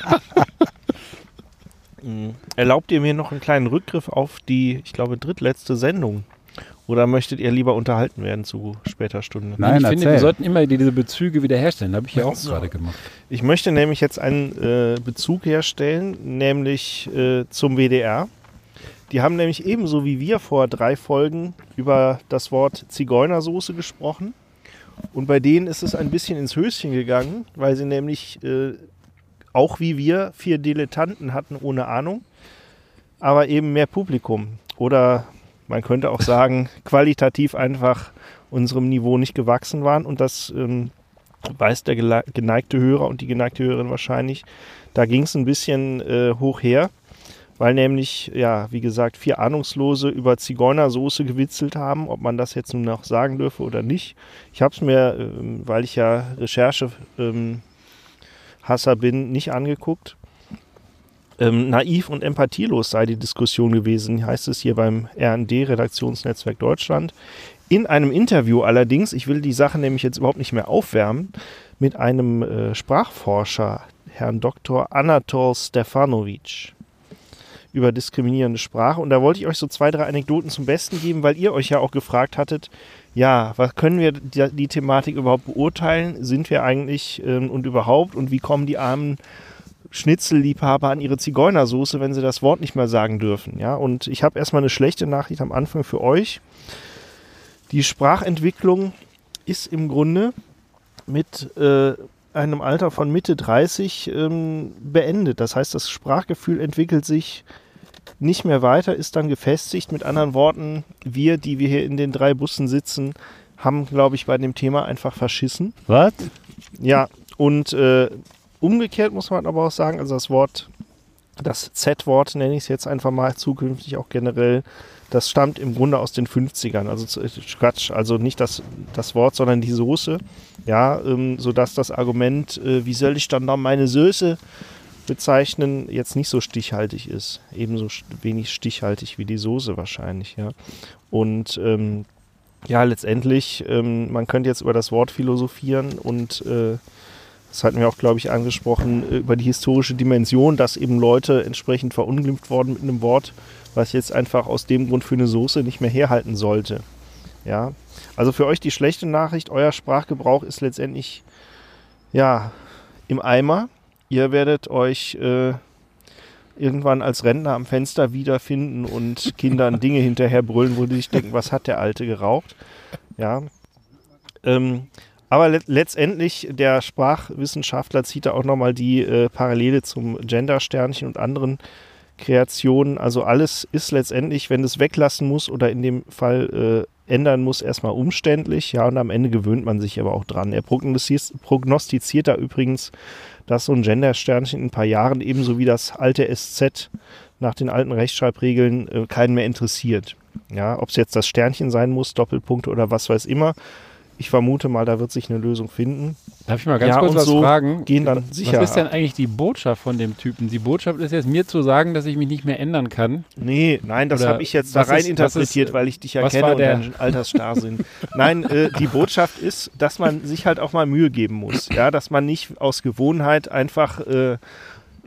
Mm. Erlaubt ihr mir noch einen kleinen Rückgriff auf die, ich glaube, drittletzte Sendung? Oder möchtet ihr lieber unterhalten werden zu später Stunde? Nein, ich finde, erzähl. wir sollten immer die- diese Bezüge wiederherstellen. Habe ich ja auch So. gerade gemacht. Ich möchte nämlich jetzt einen äh, Bezug herstellen, nämlich äh, zum WDR. Die haben nämlich ebenso wie wir vor drei Folgen über das Wort Zigeunersoße gesprochen. Und bei denen ist es ein bisschen ins Höschen gegangen, weil sie nämlich äh, auch wie wir vier Dilettanten hatten ohne Ahnung, aber eben mehr Publikum. Oder man könnte auch sagen, qualitativ einfach unserem Niveau nicht gewachsen waren. Und das ähm, weiß der geneigte Hörer und die geneigte Hörerin wahrscheinlich. Da ging es ein bisschen äh, hoch her, weil nämlich, ja, wie gesagt, vier Ahnungslose über Zigeunersoße gewitzelt haben, ob man das jetzt nun noch sagen dürfe oder nicht. Ich habe es mir, ähm, weil ich ja Recherche ähm, Hasser bin, nicht angeguckt. Ähm, naiv und empathielos sei die Diskussion gewesen, heißt es hier beim RD Redaktionsnetzwerk Deutschland. In einem Interview allerdings, ich will die Sache nämlich jetzt überhaupt nicht mehr aufwärmen, mit einem äh, Sprachforscher, Herrn Dr. Anatol Stefanovic, über diskriminierende Sprache. Und da wollte ich euch so zwei, drei Anekdoten zum Besten geben, weil ihr euch ja auch gefragt hattet, ja, was können wir die, die Thematik überhaupt beurteilen? Sind wir eigentlich ähm, und überhaupt? Und wie kommen die armen Schnitzelliebhaber an ihre Zigeunersoße, wenn sie das Wort nicht mehr sagen dürfen? Ja, und ich habe erstmal eine schlechte Nachricht am Anfang für euch. Die Sprachentwicklung ist im Grunde mit äh, einem Alter von Mitte 30 ähm, beendet. Das heißt, das Sprachgefühl entwickelt sich nicht mehr weiter, ist dann gefestigt. Mit anderen Worten, wir, die wir hier in den drei Bussen sitzen, haben, glaube ich, bei dem Thema einfach verschissen. Was? Ja, und äh, umgekehrt muss man aber auch sagen, also das Wort, das Z-Wort nenne ich es jetzt einfach mal zukünftig auch generell, das stammt im Grunde aus den 50ern. Also äh, Quatsch, also nicht das, das Wort, sondern die Soße. Ja, ähm, sodass das Argument, äh, wie soll ich dann noch meine Soße bezeichnen, jetzt nicht so stichhaltig ist. Ebenso wenig stichhaltig wie die Soße wahrscheinlich, ja. Und ähm, ja, letztendlich, ähm, man könnte jetzt über das Wort philosophieren und äh, das hatten wir auch, glaube ich, angesprochen, äh, über die historische Dimension, dass eben Leute entsprechend verunglimpft worden mit einem Wort, was jetzt einfach aus dem Grund für eine Soße nicht mehr herhalten sollte. Ja, also für euch die schlechte Nachricht, euer Sprachgebrauch ist letztendlich ja im Eimer. ihr werdet euch äh, irgendwann als Rentner am Fenster wiederfinden und Kindern Dinge hinterher brüllen, wo die sich denken, was hat der Alte geraucht? Ja. Ähm, aber le letztendlich, der Sprachwissenschaftler zieht da auch nochmal die äh, Parallele zum Gender-Sternchen und anderen Kreationen. Also alles ist letztendlich, wenn es weglassen muss oder in dem Fall äh, ändern muss, erstmal umständlich. Ja, und am Ende gewöhnt man sich aber auch dran. Er prognostiziert, da übrigens, dass so ein Gender-Sternchen in ein paar Jahren ebenso wie das alte SZ nach den alten Rechtschreibregeln äh, keinen mehr interessiert. Ja, ob es jetzt das Sternchen sein muss, Doppelpunkte oder was weiß immer. Ich vermute mal, da wird sich eine Lösung finden. Darf ich mal ganz Ja, kurz und was so fragen? gehen dann was sicher ist denn eigentlich die Botschaft von dem Typen? Die Botschaft ist jetzt mir zu sagen, dass ich mich nicht mehr ändern kann. Nee, nein, das habe ich jetzt da was rein ist- was interpretiert, ist- weil ich dich was erkenne war und der- deinen Altersstarrsinn. nein, äh, die Botschaft ist, dass man sich halt auch mal Mühe geben muss. Ja, dass man nicht aus Gewohnheit einfach äh,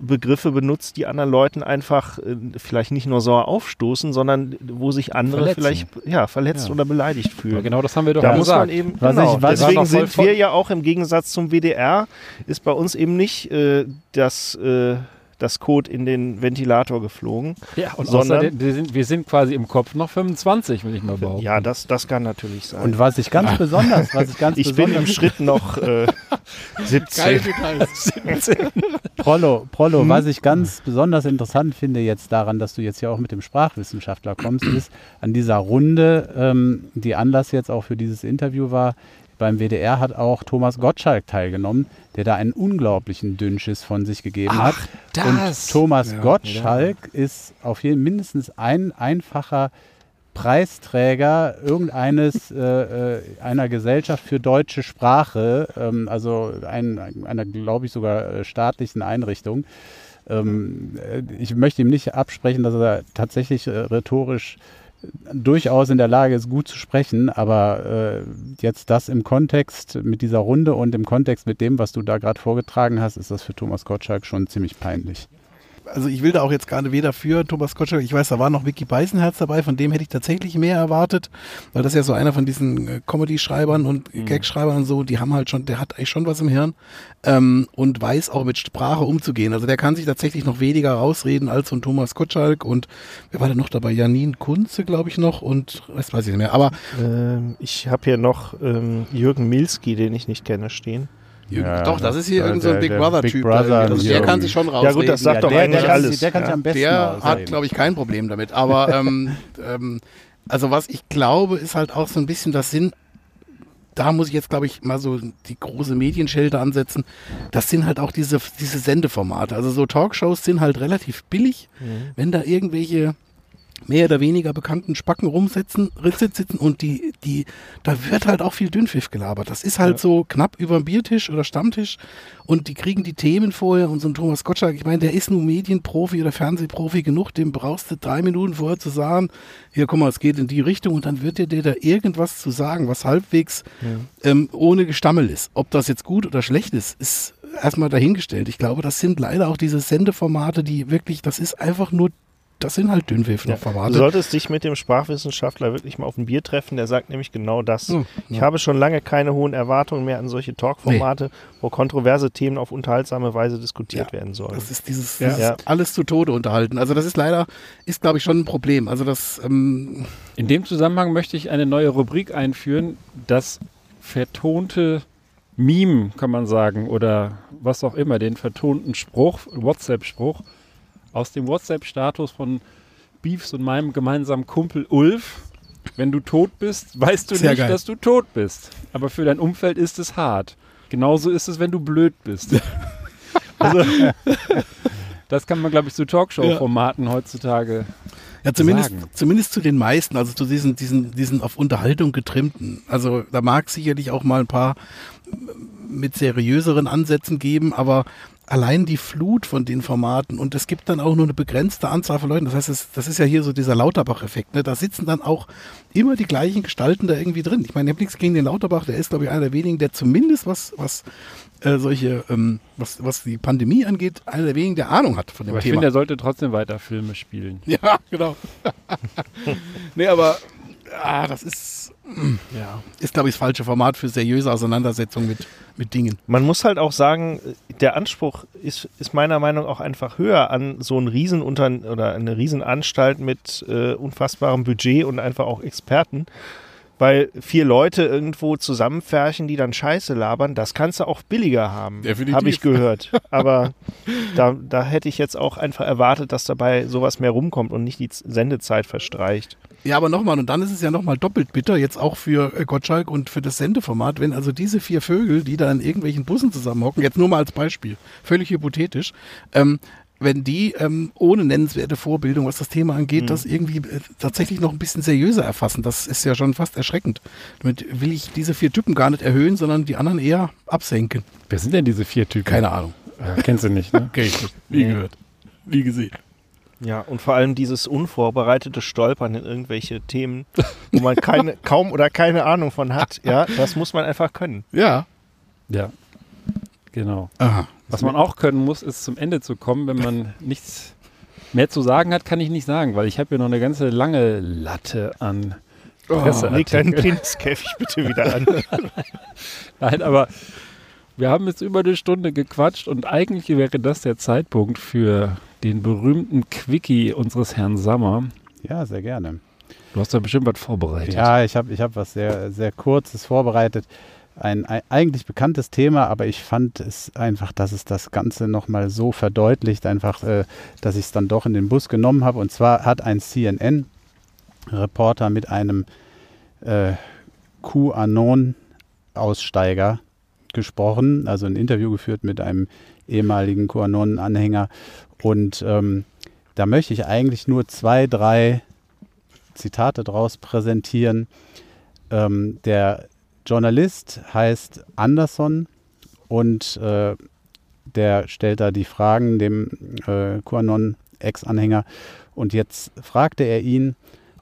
Begriffe benutzt, die anderen Leuten einfach äh, vielleicht nicht nur sauer aufstoßen, sondern wo sich andere Verletzen. vielleicht ja, verletzt Ja. oder beleidigt Aber fühlen. genau das haben wir doch Da muss gesagt. man eben, Was genau, ich- deswegen sind wir ja auch im Gegensatz zum WDR, ist bei uns eben nicht äh, das, äh, das Code in den Ventilator geflogen. ja, und sondern- außerdem, wir sind, wir sind quasi im Kopf noch 25, will ich mal behaupten. Ja, das, das kann natürlich sein. Und was ich ganz besonders, was ich ganz ich bin besonders im Schritt noch äh, 17. Prollo, Prollo, Hm? was ich ganz besonders interessant finde jetzt daran, dass du jetzt ja auch mit dem Sprachwissenschaftler kommst, ist an dieser Runde, ähm, die Anlass jetzt auch für dieses Interview war, beim WDR hat auch Thomas Gottschalk teilgenommen, der da einen unglaublichen Dünnschiss von sich gegeben hat. das. Und Thomas Gottschalk ist auf jeden mindestens ein einfacher Preisträger irgendeines äh, äh, einer Gesellschaft für deutsche Sprache, ähm, also ein, einer, glaube ich, sogar äh, staatlichen Einrichtung. Ähm, äh, ich möchte ihm nicht absprechen, dass er tatsächlich äh, rhetorisch durchaus in der Lage ist, gut zu sprechen, aber äh, jetzt das im Kontext mit dieser Runde und im Kontext mit dem, was du da gerade vorgetragen hast, ist das für Thomas Gottschalk schon ziemlich peinlich. Also ich will da auch jetzt gerade weder für Thomas Gottschalk, ich weiß, da war noch Vicky Beisenherz dabei, von dem hätte ich tatsächlich mehr erwartet, weil das ist ja so einer von diesen äh, Comedy-Schreibern und Gag-Schreibern und so, die haben halt schon, der hat eigentlich schon was im Hirn ähm, und weiß auch mit Sprache umzugehen. Also der kann sich tatsächlich noch weniger rausreden als so ein Thomas Gottschalk und wer war denn noch dabei? Janine Kunze, glaube ich noch und das weiß ich nicht mehr. Aber Ähm, ich habe hier noch ähm, Jürgen Milski, den ich nicht kenne, stehen. Ja, doch, das ist hier der- irgend so ein Big Brother-Typ. Big Brother also der kann sich schon rausreden. Ja gut, das sagt doch der, eigentlich der, alles. Der kann sich ja. am besten der hat, glaube ich, kein Problem damit. Aber ähm, ähm, also was ich glaube, ist halt auch so ein bisschen das Sinn. Da muss ich jetzt, glaube ich, mal so die große Medienschelte ansetzen. Das sind halt auch diese, diese Sendeformate. Also so Talkshows sind halt relativ billig, wenn da irgendwelche mehr oder weniger bekannten Spacken rumsitzen sitzen und die, die, da wird halt auch viel Dünnpfiff gelabert. Das ist halt so knapp über dem Biertisch oder Stammtisch und die kriegen die Themen vorher und so ein Thomas Gottschalk, ich meine, der ist nur Medienprofi oder Fernsehprofi genug, dem brauchst du drei Minuten vorher zu sagen, hier guck mal, es geht in die Richtung und dann wird dir der da irgendwas zu sagen, was halbwegs ähm, ohne Gestammel ist. Ob das jetzt gut oder schlecht ist, ist erstmal dahingestellt. Ich glaube, das sind leider auch diese Sendeformate, die wirklich, das ist einfach nur, das sind halt Dünnpfiff noch Du Formate. solltest dich mit dem Sprachwissenschaftler wirklich mal auf ein Bier treffen, der sagt nämlich genau das. Hm, Ich ja. habe schon lange keine hohen Erwartungen mehr an solche Talkformate, wo kontroverse Themen auf unterhaltsame Weise diskutiert Ja, werden sollen. Das ist dieses, Ja. dieses Ja. alles zu Tode unterhalten. Also das ist leider, ist glaube ich schon ein Problem. Also das, ähm, In dem Zusammenhang möchte ich eine neue Rubrik einführen, das vertonte Meme, kann man sagen, oder was auch immer, den vertonten Spruch, WhatsApp-Spruch aus dem WhatsApp-Status von Beefs und meinem gemeinsamen Kumpel Ulf. Wenn du tot bist, weißt du Sehr nicht, geil. dass du tot bist. Aber für dein Umfeld ist es hart. Genauso ist es, wenn du blöd bist. also, das kann man, glaube ich, zu Talkshow-Formaten heutzutage ja zumindest, Sagen. zumindest zu den meisten, also zu diesen, diesen, diesen auf Unterhaltung getrimmten. Also da mag es sicherlich auch mal ein paar mit seriöseren Ansätzen geben, aber allein die Flut von den Formaten und es gibt dann auch nur eine begrenzte Anzahl von Leuten. Das heißt, es, das ist ja hier so dieser Lauterbach-Effekt. Ne? Da sitzen dann auch immer die gleichen Gestalten da irgendwie drin. Ich meine, ich habe nichts gegen den Lauterbach, der ist, glaube ich, einer der wenigen, der zumindest was, was äh, solche, ähm, was, was die Pandemie angeht, einer der wenigen, der Ahnung hat von dem Aber ich Thema. finde, er sollte trotzdem weiter Filme spielen. Ja, genau. nee, aber ah, das ist. Ja, ist, glaube ich, das falsche Format für seriöse Auseinandersetzung mit, mit Dingen. Man muss halt auch sagen, der Anspruch ist, ist meiner Meinung nach auch einfach höher an so ein Riesenunter oder eine Riesenanstalt mit äh, unfassbarem Budget und einfach auch Experten. Weil vier Leute irgendwo zusammenfärchen, die dann Scheiße labern, das kannst du auch billiger haben. Habe ich gehört. Aber da, da hätte ich jetzt auch einfach erwartet, dass dabei sowas mehr rumkommt und nicht die Sendezeit verstreicht. Ja, aber nochmal, und dann ist es ja nochmal doppelt bitter, jetzt auch für äh, Gottschalk und für das Sendeformat, wenn also diese vier Vögel, die da in irgendwelchen Bussen zusammenhocken, jetzt nur mal als Beispiel, völlig hypothetisch, ähm, wenn die ähm, ohne nennenswerte Vorbildung, was das Thema angeht, das irgendwie äh, tatsächlich noch ein bisschen seriöser erfassen, das ist ja schon fast erschreckend. Damit will ich diese vier Typen gar nicht erhöhen, sondern die anderen eher absenken. Wer sind denn diese vier Typen? Keine Ahnung. Ja, kennst du nicht, ne? Okay, nie gehört. Nie gesehen. Ja, und vor allem dieses unvorbereitete Stolpern in irgendwelche Themen, wo man keine, kaum oder keine Ahnung von hat, ja, das muss man einfach können. Ja. Ja. Genau. Aha. Was man auch können muss, ist zum Ende zu kommen. Wenn man nichts mehr zu sagen hat, kann ich nicht sagen, weil ich habe hier noch eine ganze lange Latte an Oh, leg deinen. Peniskäfig bitte wieder an. Nein, aber wir haben jetzt über eine Stunde gequatscht und eigentlich wäre das der Zeitpunkt für den berühmten Quickie unseres Herrn Sammer. Ja, sehr gerne. Du hast da bestimmt was vorbereitet. Ja, ich habe ich hab was sehr, sehr Kurzes vorbereitet. Ein, eigentlich bekanntes Thema, aber ich fand es einfach, dass es das Ganze nochmal so verdeutlicht, einfach, äh, dass ich es dann doch in den Bus genommen habe. Und zwar hat ein CNN-Reporter mit einem äh, QAnon-Aussteiger gesprochen, also ein Interview geführt mit einem ehemaligen QAnon-Anhänger. Und ähm, da möchte ich eigentlich nur zwei, drei Zitate draus präsentieren. Ähm, der Journalist heißt Anderson und äh, der stellt da die Fragen dem äh, QAnon-Ex-Anhänger. Und jetzt fragte er ihn,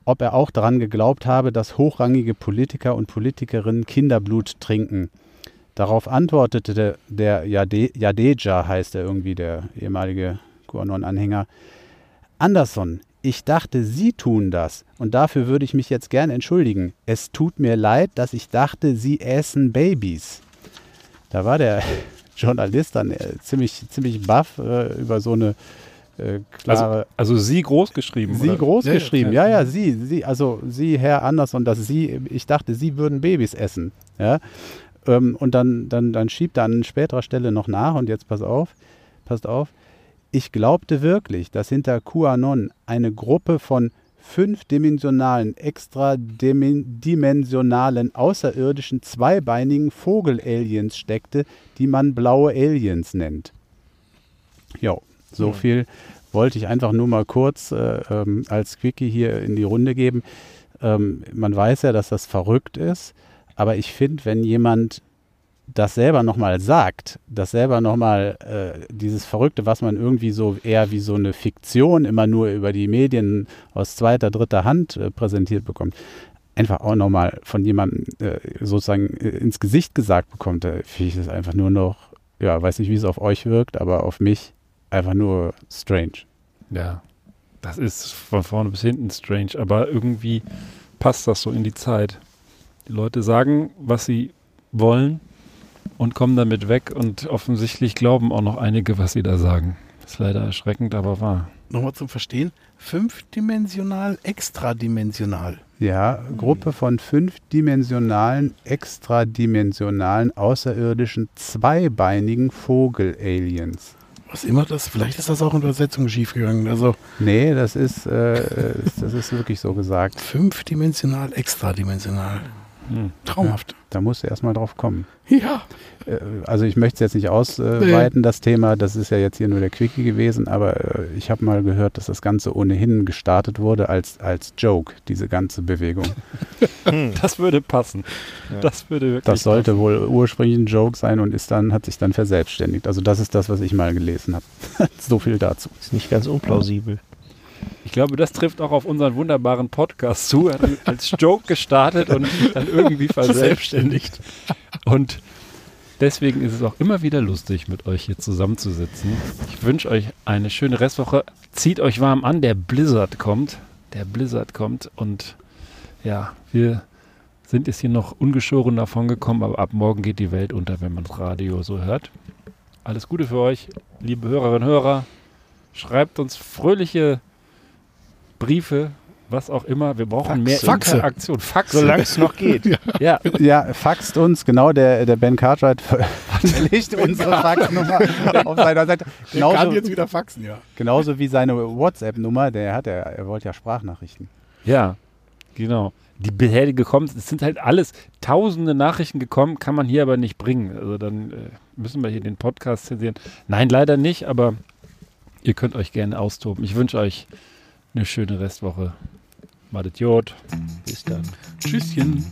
ob er auch daran geglaubt habe, dass hochrangige Politiker und Politikerinnen Kinderblut trinken. Darauf antwortete der, der Jade, Jadeja, heißt er irgendwie, der ehemalige QAnon-Anhänger, Anderson, ich dachte, Sie tun das und dafür würde ich mich jetzt gern entschuldigen. Es tut mir leid, dass ich dachte, Sie essen Babys. Da war der Journalist dann äh, ziemlich, ziemlich baff äh, über so eine äh, klare. Also sie groß geschrieben. Sie oder? groß Ja, ja, geschrieben, ja, ja, Sie, Sie, also Sie, Herr Anderson, dass Sie, ich dachte, Sie würden Babys essen, ja. Ähm, und dann, dann, dann schiebt er an späterer Stelle noch nach und jetzt pass auf, passt auf. Ich glaubte wirklich, dass hinter QAnon eine Gruppe von fünfdimensionalen, extradimensionalen, außerirdischen, zweibeinigen Vogel-Aliens steckte, die man blaue Aliens nennt. Jo, so viel wollte ich einfach nur mal kurz äh, ähm, als Quickie hier in die Runde geben. Ähm, man weiß ja, dass das verrückt ist, aber ich finde, wenn jemand das selber nochmal sagt, das selber nochmal äh, dieses Verrückte, was man irgendwie so eher wie so eine Fiktion immer nur über die Medien aus zweiter, dritter Hand äh, präsentiert bekommt, einfach auch nochmal von jemandem äh, sozusagen äh, ins Gesicht gesagt bekommt, da finde ich das einfach nur noch, ja, weiß nicht, wie es auf euch wirkt, aber auf mich einfach nur strange. Ja, das ist von vorne bis hinten strange, aber irgendwie passt das so in die Zeit. Die Leute sagen, was sie wollen und kommen damit weg und offensichtlich glauben auch noch einige, was sie da sagen. Ist leider erschreckend, aber wahr. Nochmal zum Verstehen. Fünfdimensional, extradimensional. Ja, Gruppe von fünfdimensionalen, extradimensionalen, außerirdischen, zweibeinigen Vogel-Aliens. Was immer das, vielleicht ist das auch in der Übersetzung schiefgegangen. Also Nee, das ist, äh, äh, das ist wirklich so gesagt. fünfdimensional, extradimensional. Hm. Traumhaft. Da musst du erstmal drauf kommen. Ja. Äh, Also ich möchte es jetzt nicht ausweiten, das Thema. Das ist ja jetzt hier nur der Quickie gewesen, aber äh, ich habe mal gehört, dass das Ganze ohnehin gestartet wurde als, als Joke, diese ganze Bewegung. Das würde passen. Ja. Das würde wirklich Das sollte wohl ursprünglich ein Joke sein und ist dann, hat sich dann verselbstständigt. Also das ist das, was ich mal gelesen habe. so viel dazu. Ist nicht ganz unplausibel. Ich glaube, das trifft auch auf unseren wunderbaren Podcast zu. Er hat als Joke gestartet und dann irgendwie verselbstständigt. Und deswegen ist es auch immer wieder lustig, mit euch hier zusammenzusitzen. Ich wünsche euch eine schöne Restwoche. Zieht euch warm an, der Blizzard kommt. Der Blizzard kommt und ja, wir sind jetzt hier noch ungeschoren davon gekommen, aber ab morgen geht die Welt unter, wenn man das Radio so hört. Alles Gute für euch, liebe Hörerinnen und Hörer. Schreibt uns fröhliche Briefe, was auch immer. Wir brauchen mehr Faxe. Interaktion. Faxe. Solange es noch geht. Ja, Ja, faxt uns, genau, der, der Ben Cartwright veröffentlicht unsere Faxnummer auf seiner Seite. Der kann Genauso, jetzt wieder faxen, ja. genauso wie seine WhatsApp-Nummer, der hat er, er wollte ja Sprachnachrichten. ja, genau. Die bisher gekommen, es sind halt alles tausende Nachrichten gekommen, kann man hier aber nicht bringen. Also dann äh, müssen wir hier den Podcast zensieren. Nein, leider nicht, aber ihr könnt euch gerne austoben. Ich wünsche euch eine schöne Restwoche. Madet Jod. Bis dann. Tschüsschen.